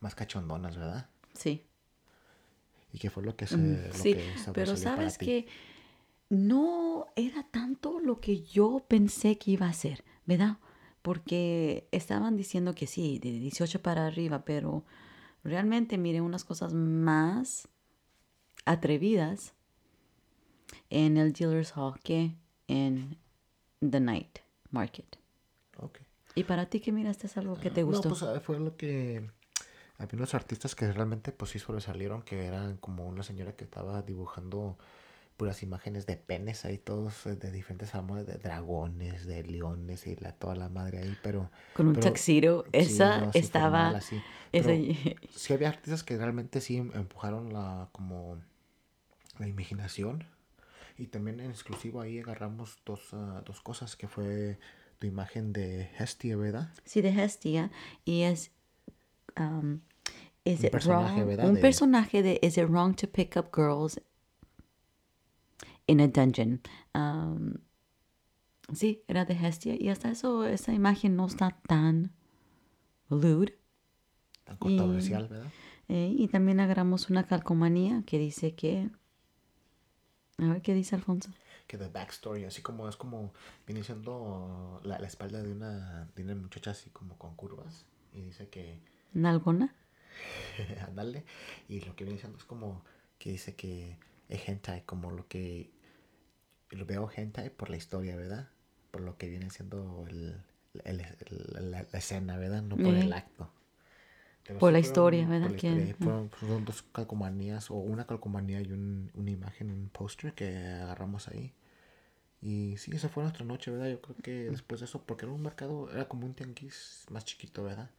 más cachondonas, ¿verdad? sí. ¿Y qué fue lo que se, Mm, lo sí, que pero sabes que no era tanto lo que yo pensé que iba a ser, ¿verdad? Porque estaban diciendo que sí, de 18 para arriba, pero realmente miré unas cosas más atrevidas en el Dealer's Hall que en The Night Market. ¿Y para ti qué miraste es algo que te gustó? No, pues ah, fue lo que... Había unos artistas que realmente pues sí sobresalieron, que eran como una señora que estaba dibujando puras imágenes de penes ahí todos eh, de diferentes amores, de dragones, de leones y la, toda la madre ahí, pero... Con un pero- sí, esa no, sí, estaba... formal, así. esa- Pero sí había artistas que realmente sí em- empujaron la como la imaginación y también en exclusivo ahí agarramos dos, ah, dos cosas que fue tu imagen de Hestia, ¿verdad? Sí, de Hestia. Y es. um, is Un it personaje, wrong- ¿verdad? Un De- personaje de Is it wrong to pick up girls in a dungeon? Um, sí, era de Hestia. Y hasta eso, esa imagen no está tan lewd. Tan controversial, ¿verdad? Eh, y también agarramos una calcomanía que dice que. A ver qué dice Alfonso. Que the backstory, así como es como viene siendo la, la espalda de una, de una muchacha así como con curvas y dice que ¿Nalgona? Andale. Y lo que viene diciendo es como que dice que es hentai, como lo que lo veo hentai por la historia, ¿verdad? Por lo que viene siendo el, el- el- la, la escena, ¿verdad? No por el acto. Pero Por la historia, ¿verdad? por la historia. Fueron, fueron dos calcomanías, o una calcomanía y un, una imagen, un póster que agarramos ahí. Y sí, esa fue nuestra noche, ¿verdad? Yo creo que después de eso, porque era un mercado, era como un tianguis más chiquito, ¿verdad?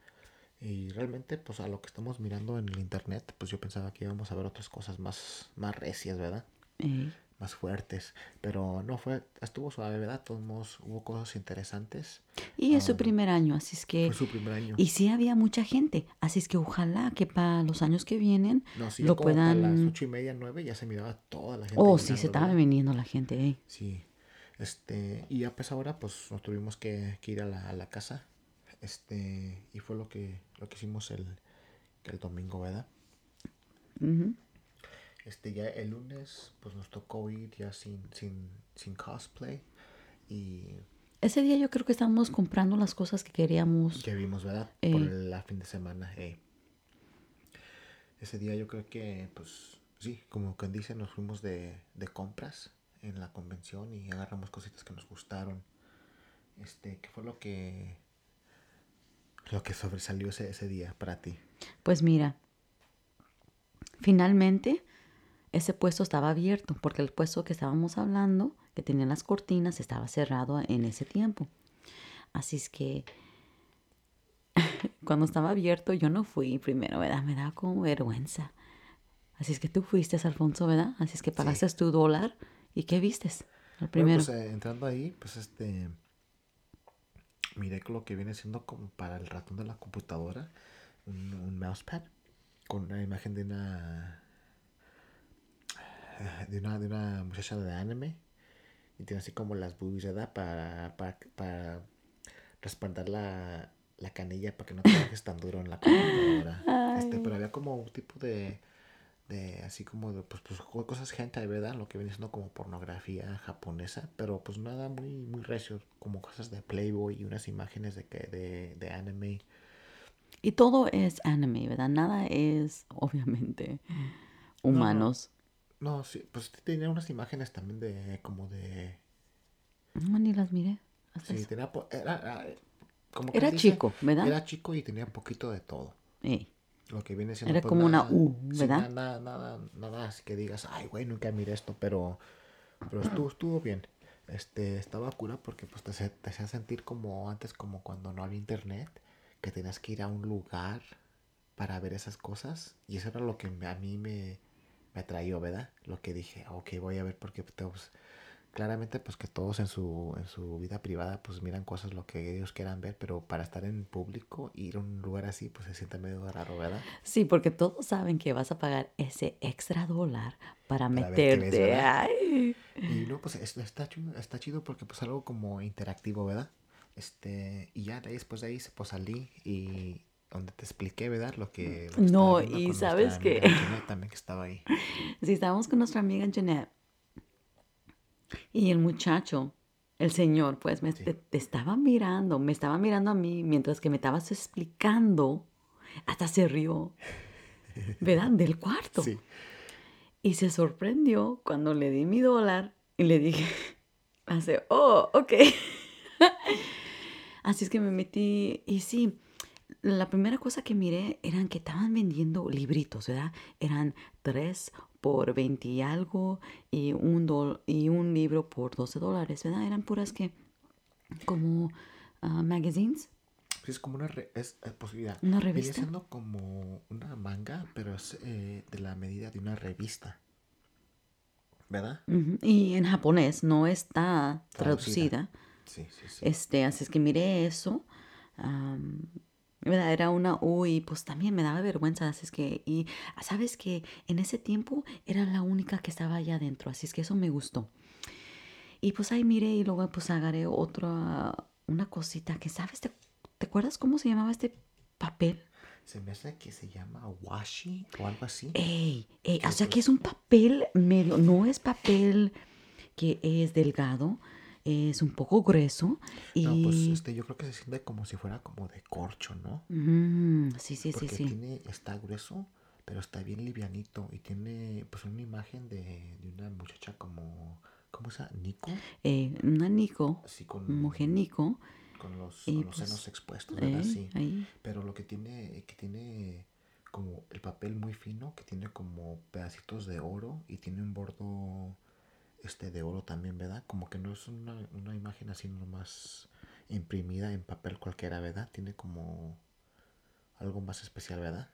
Y realmente, pues a lo que estamos mirando en el internet, pues yo pensaba que íbamos a ver otras cosas más, más recias, ¿verdad? Ey. Más fuertes. Pero no fue, estuvo suave, ¿verdad? Todos modos, hubo cosas interesantes. Y es su Ah, primer año, así es que... Fue su primer año. Y sí había mucha gente, así es que ojalá que para los años que vienen no, sí, lo como para las puedan... ocho y media, nueve, ya se miraba toda la gente. Oh, sí, se estaba viniendo la gente, ey. Sí. Este, y ya pues ahora pues nos tuvimos que, que ir a la, a la casa. Este, y fue lo que, lo que hicimos el, el domingo, ¿verdad? Ujú. Este, ya el lunes pues nos tocó ir ya sin, sin, sin cosplay. Y Ese día yo creo que estábamos comprando las cosas que queríamos. ya vimos, ¿verdad? Eh. Por el la fin de semana. eh. Ese día yo creo que pues sí, como quien dice, nos fuimos de, de compras en la convención y agarramos cositas que nos gustaron. Este, ¿qué fue lo que lo que sobresalió ese, ese día para ti? Pues mira, finalmente ese puesto estaba abierto, porque el puesto que estábamos hablando, que tenía las cortinas, estaba cerrado en ese tiempo. Así es que cuando estaba abierto yo no fui primero, ¿verdad? Me da como vergüenza. Así es que tú fuiste, Alfonso, ¿verdad? Así es que pagaste tu dólar. ¿Y qué vistes? El Bueno, pues eh, entrando ahí, pues este miré lo que viene siendo como para el ratón de la computadora, un, un mousepad con una imagen de una de una de una muchacha de anime y tiene así como las boobies, ¿verdad? Para, para, para respaldar la, la canilla para que no te dejes tan duro en la computadora. Este, pero había como un tipo de de así como de pues, pues co- cosas hentai, ¿verdad? Lo que viene siendo como pornografía japonesa, pero pues nada muy muy recio, como cosas de Playboy y unas imágenes de que de, de anime. Y todo es anime, ¿verdad? Nada es, obviamente, humanos. No, sí, pues tenía unas imágenes también de como de No, ni las miré. hasta sí, tenía po- era, era, como que Era dice, chico, ¿verdad? Era chico y tenía poquito de todo. Ey. Lo que viene siendo Era pues, como una U, sí, ¿verdad? nada, nada, nada así que digas, ay, güey, nunca miré esto, pero, pero estuvo, estuvo bien. Este, estaba cura porque pues te, te hacía sentir como antes, como cuando no había internet, que tenías que ir a un lugar para ver esas cosas. Y eso era lo que me- a mí me, me atraía, ¿verdad? Lo que dije, ok, voy a ver porque pues, claramente pues que todos en su, en su vida privada pues miran cosas lo que ellos quieran ver, pero para estar en público, ir a un lugar así pues se siente medio raro, ¿verdad? Sí, porque todos saben que vas a pagar ese extra dólar para, Para ves, meterte. ¿verdad? Ay. Y no, pues es- está chido, está chido porque pues algo como interactivo, ¿verdad? Este, y ya de ahí, después de ahí pues salí y donde te expliqué, ¿verdad? Lo que... lo que No, y ¿sabes amiga Jeanette también que estaba ahí. Sí, estábamos con nuestra amiga Jeanette. Y el muchacho, el señor, pues, me, Sí. te, te estaba mirando, me estaba mirando a mí mientras que me estabas explicando. Hasta se rió, ¿verdad? Del cuarto. Sí. Y se sorprendió cuando le di mi dólar y le dije, hace, oh, ok. Así es que me metí y sí, la primera cosa que miré eran que estaban vendiendo libritos, ¿verdad? Eran tres por 20 y algo y un, dol- y un libro por 12 dólares, ¿verdad? Eran puras que, como ah, magazines. Sí, es como una re- es, es posibilidad. ¿Una Viene revista? siendo como una manga, pero es eh, de la medida de una revista. ¿Verdad? Y en japonés no está Traducida. traducida. Sí, sí, sí. Este, así es que miré eso. ¿Verdad? Era una U y pues también me daba vergüenza. Así es que, y sabes que en ese tiempo era la única que estaba allá adentro. Así es que eso me gustó. Y pues ahí miré y luego pues agarré otra, una cosita que, ¿sabes? ¿Te, te acuerdas cómo se llamaba este papel? Se me hace que se llama washi o algo así. Ey, ey, o ¿Qué sea que es un papel medio, no es papel que es delgado, es un poco grueso y... No, pues este, yo creo que se siente como si fuera como de corcho, ¿no? Mm, sí, sí, Porque sí, sí. tiene, está grueso, pero está bien livianito y tiene pues una imagen de, de una muchacha como, ¿cómo se llama? Nico, Eh, una Nico, así con, mujer Nico, con los, y con los pues, senos expuestos, ¿verdad? eh, Sí. ahí. Pero lo que tiene, que tiene como el papel muy fino, que tiene como pedacitos de oro y tiene un bordo este de oro también, ¿verdad? Como que no es una, una imagen así nomás imprimida en papel cualquiera, ¿verdad? Tiene como algo más especial, ¿verdad?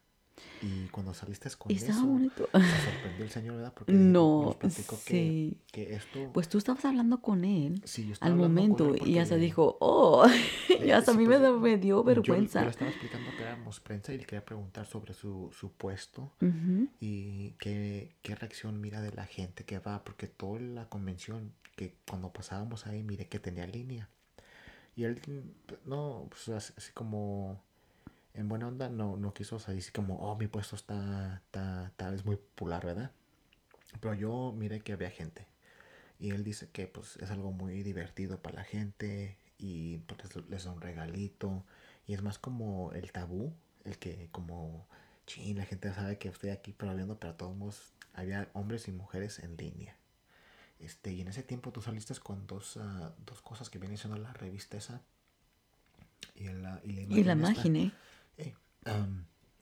Y cuando saliste con Y estaba eso, bonito. se sorprendió el señor, ¿verdad? Porque No, nos platicó sí. que, que esto... Pues tú estabas hablando con él sí, yo al momento él y ya se porque- dijo, oh, Eh, ya hasta a sí, mí me, pues, da- me dio yo- vergüenza. Yo, le estaba explicando que éramos prensa y le quería preguntar sobre su, su puesto Ujú. y qué, qué reacción mira de la gente que va, porque toda la convención, que cuando pasábamos ahí, miré que tenía línea. Y él, no, pues así, así como en buena onda, no, no quiso salir así como, oh, mi puesto está, está, está- es muy popular, ¿verdad? Pero yo miré que había gente. Y él dice que pues es algo muy divertido para la gente y pues les, da un regalito. Y es más como el tabú, el que como, ching, la gente sabe que estoy aquí pero viendo, pero todos había hombres y mujeres en línea. Este, y en ese tiempo tú saliste con dos, ah, dos cosas que viene siendo la revista esa y la, y la Y la imagen imaginé. Eh,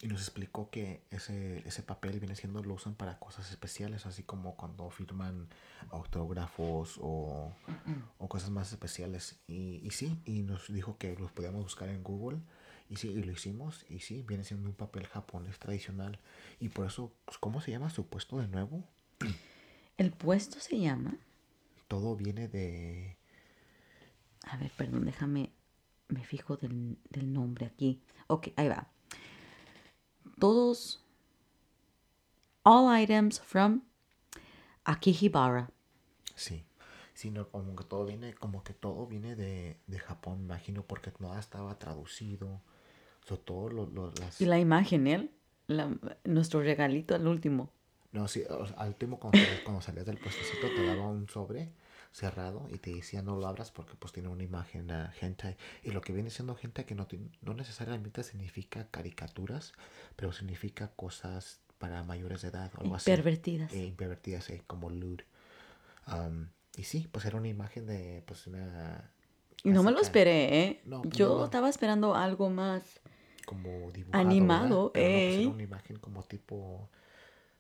y nos explicó que ese, ese papel viene siendo, lo usan para cosas especiales, así como cuando firman autógrafos o, o cosas más especiales. Y, y sí, y nos dijo que los podíamos buscar en Google. Y sí, y lo hicimos. Y sí, viene siendo un papel japonés tradicional. Y por eso, pues, ¿cómo se llama su puesto de nuevo? El puesto se llama, Todo viene de... a ver, perdón, déjame, me fijo del, del nombre aquí. Ok, ahí va. Todos, all items from Akihibara. Sí. Sino como que todo viene, como que todo viene de, de Japón, me imagino, porque nada estaba traducido. So, todo lo, lo- las... Y la imagen, él, la- nuestro regalito al último. No, sí, al último cuando, cuando salías del puestecito te daba un sobre cerrado y te decía no lo abras porque pues tiene una imagen uh, hentai. Y lo que viene siendo hentai que no, no necesariamente significa caricaturas, pero significa cosas para mayores de edad o algo así. Pervertidas. Eh, pervertidas, eh, como lewd. Um, y sí, pues era una imagen de pues una... No me lo esperé, ¿eh? No, pues, Yo no, estaba esperando algo más. Como dibujado, Animado, ¿verdad? Pero no, pues, ey. era una imagen como tipo...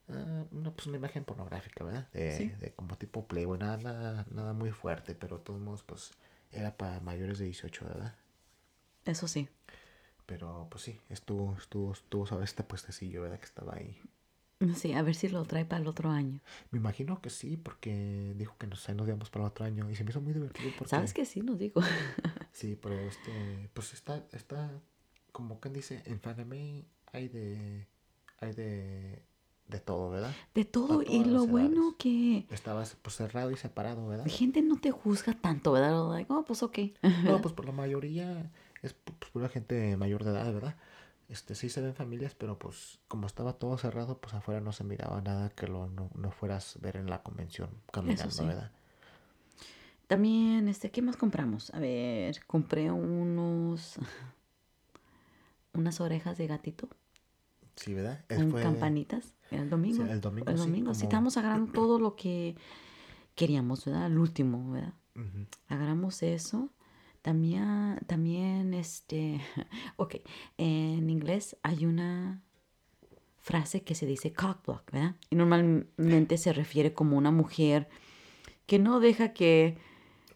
ah, no, pues una imagen pornográfica, ¿verdad? De, Sí. de como tipo Playboy, nada, nada, nada muy fuerte, pero de todos modos, pues era para mayores de 18, ¿verdad? Eso sí. Pero pues sí, estuvo, estuvo, estuvo, ¿sabes? Este puestecillo, ¿verdad? Que estaba ahí. Sí, a ver si lo trae para el otro año. Me imagino que sí, porque dijo que nos, nos para el otro año y se me hizo muy divertido porque... ¿Sabes que sí? Nos digo. Sí, pero este, pues está, está, como quien dice, en Faname hay de, hay de, de todo, ¿verdad? De todo. Y lo bueno que Estaba pues cerrado y separado, ¿verdad? la gente no te juzga tanto, ¿verdad? Like, oh, pues ok. No, pues por la mayoría es pu- pues, pura gente mayor de edad, ¿verdad? Este, sí se ven familias, pero pues como estaba todo cerrado, pues afuera no se miraba nada que lo no, no fueras ver en la convención caminando, sí. ¿verdad? También, este, ¿qué más compramos? A ver, compré unos. unas orejas de gatito Sí, ¿verdad? con Él fue- campanitas. El domingo. el domingo, El sí, domingo. Sí, como- estábamos agarrando todo lo que queríamos, ¿verdad? El último, ¿verdad? Ujú. Agarramos eso. También, también, este, ok, en inglés hay una frase que se dice cockblock, ¿verdad? Y normalmente se refiere como una mujer que no deja que,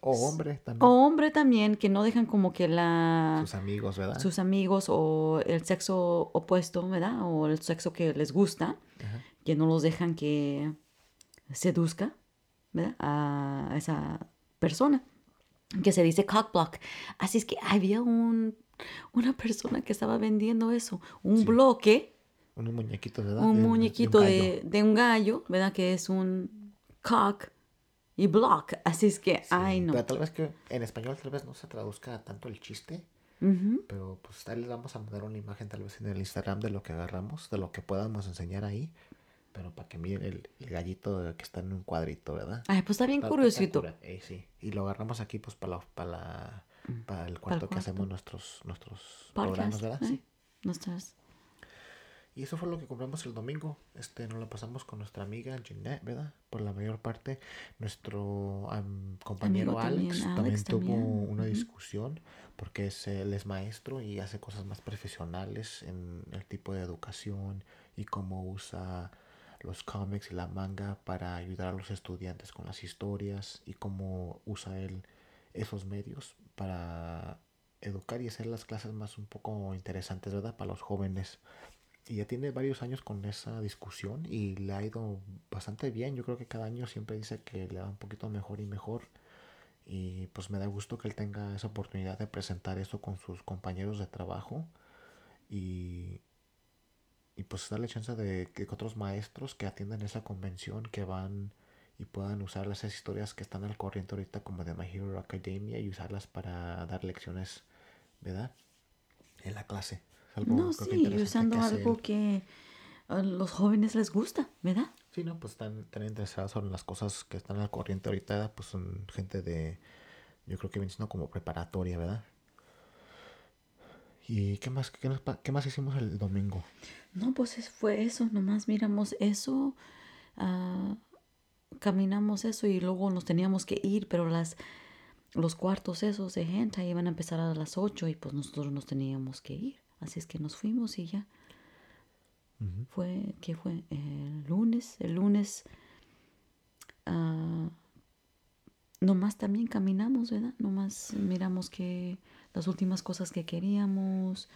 O hombre también. o hombre también, que no dejan como que la, Sus amigos, ¿verdad? sus amigos o el sexo opuesto, ¿verdad? O el sexo que les gusta, Ajá. que no los dejan que seduzca, ¿verdad? A esa persona que se dice cockblock. Así es que había un, una persona que estaba vendiendo eso, un Sí. bloque, Unos muñequitos, ¿verdad? un De- de muñequito gallo. de, de un gallo, ¿verdad? Que es un cock y block. Así es que, Sí, ay no. Pero tal vez que en español tal vez no se traduzca tanto el chiste, Ujú. pero pues ahí les vamos a mandar una imagen tal vez en el Instagram de lo que agarramos, de lo que podamos enseñar ahí. Pero para que miren el, el gallito que está en un cuadrito, ¿verdad? Ay, pues está bien Está- curiosito. está eh, sí. Y lo agarramos aquí pues para, la, para, la- para el cuarto que cuarto. hacemos nuestros, nuestros programas, Podcast, ¿verdad? ¿eh? Sí. Nuestras... Y eso fue lo que compramos el domingo. Este, nos lo pasamos con nuestra amiga Jeanette, ¿verdad? Por la mayor parte. Nuestro am, compañero también, Alex, también, tuvo también, una discusión porque es, él es maestro y hace cosas más profesionales en el tipo de educación y cómo usa los cómics y la manga para ayudar a los estudiantes con las historias y cómo usa él esos medios para educar y hacer las clases más un poco interesantes, ¿verdad? Para los jóvenes. Y ya tiene varios años con esa discusión y le ha ido bastante bien. Yo creo que cada año siempre dice que le va un poquito mejor y mejor. Y pues me da gusto que él tenga esa oportunidad de presentar eso con sus compañeros de trabajo. Y, y pues darle chance de que otros maestros que atiendan esa convención que van y puedan usar esas historias que están al corriente ahorita como de My Hero Academia y usarlas para dar lecciones, ¿verdad? En la clase. Algo, No, sí, y usando que algo que a los jóvenes les gusta, ¿verdad? Sí, no, pues están, están interesados en las cosas que están al corriente ahorita, pues son gente de, yo creo que viene siendo como preparatoria, ¿verdad? ¿Y qué más, qué, nos qué más hicimos el domingo? No, pues es- fue eso, nomás miramos eso, ah, caminamos eso y luego nos teníamos que ir, pero las los cuartos esos de gente iban a empezar a las 8 y pues nosotros nos teníamos que ir. Así es que nos fuimos y ya. Ujú. Fue, ¿qué fue? El lunes, el lunes, ah, nomás también caminamos, ¿verdad? Nomás miramos que las últimas cosas que queríamos.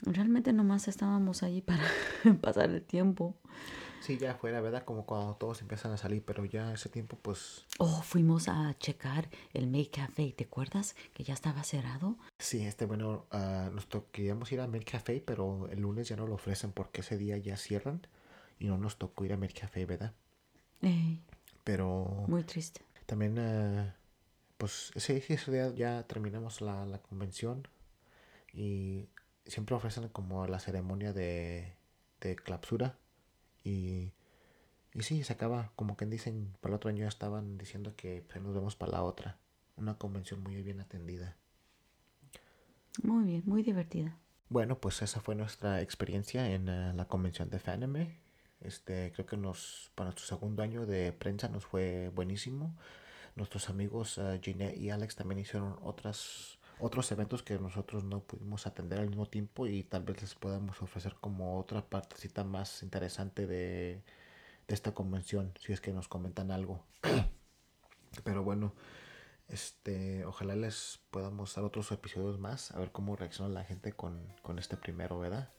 Realmente nomás estábamos allí para pasar el tiempo. Sí, ya fuera, ¿verdad? Como cuando todos empiezan a salir, pero ya ese tiempo, pues, Oh, fuimos a checar el Make Café, ¿te acuerdas? Que ya estaba cerrado. sí, este, bueno, ah, nosotros queríamos ir a Milk Café, pero el lunes ya no lo ofrecen porque ese día ya cierran y no nos tocó ir a Milk Café, ¿verdad? Ey, Pero... muy triste. También, eh, pues sí, ese día ya terminamos la, la convención y siempre ofrecen como la ceremonia de, de clausura y, y sí, se acaba, como que dicen, para el otro año ya estaban diciendo que pues, nos vemos para la otra. Una convención muy bien atendida. Muy bien, muy divertida. Bueno, pues esa fue nuestra experiencia en eh, la convención de Fanime. Este, creo que nos, para nuestro segundo año de prensa nos fue buenísimo. Nuestros amigos eh, Ginette y Alex también hicieron otras, otros eventos que nosotros no pudimos atender al mismo tiempo y tal vez les podamos ofrecer como otra partecita más interesante de, de esta convención, si es que nos comentan algo. Pero bueno, este, ojalá les podamos dar otros episodios más, a ver cómo reacciona la gente con, con este primero, ¿verdad?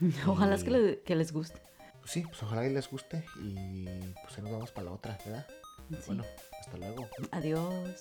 Ojalá es que, le- que les guste. Sí, pues ojalá y les guste y pues ahí nos vamos para la otra, ¿verdad? Sí. Bueno, hasta luego. Adiós.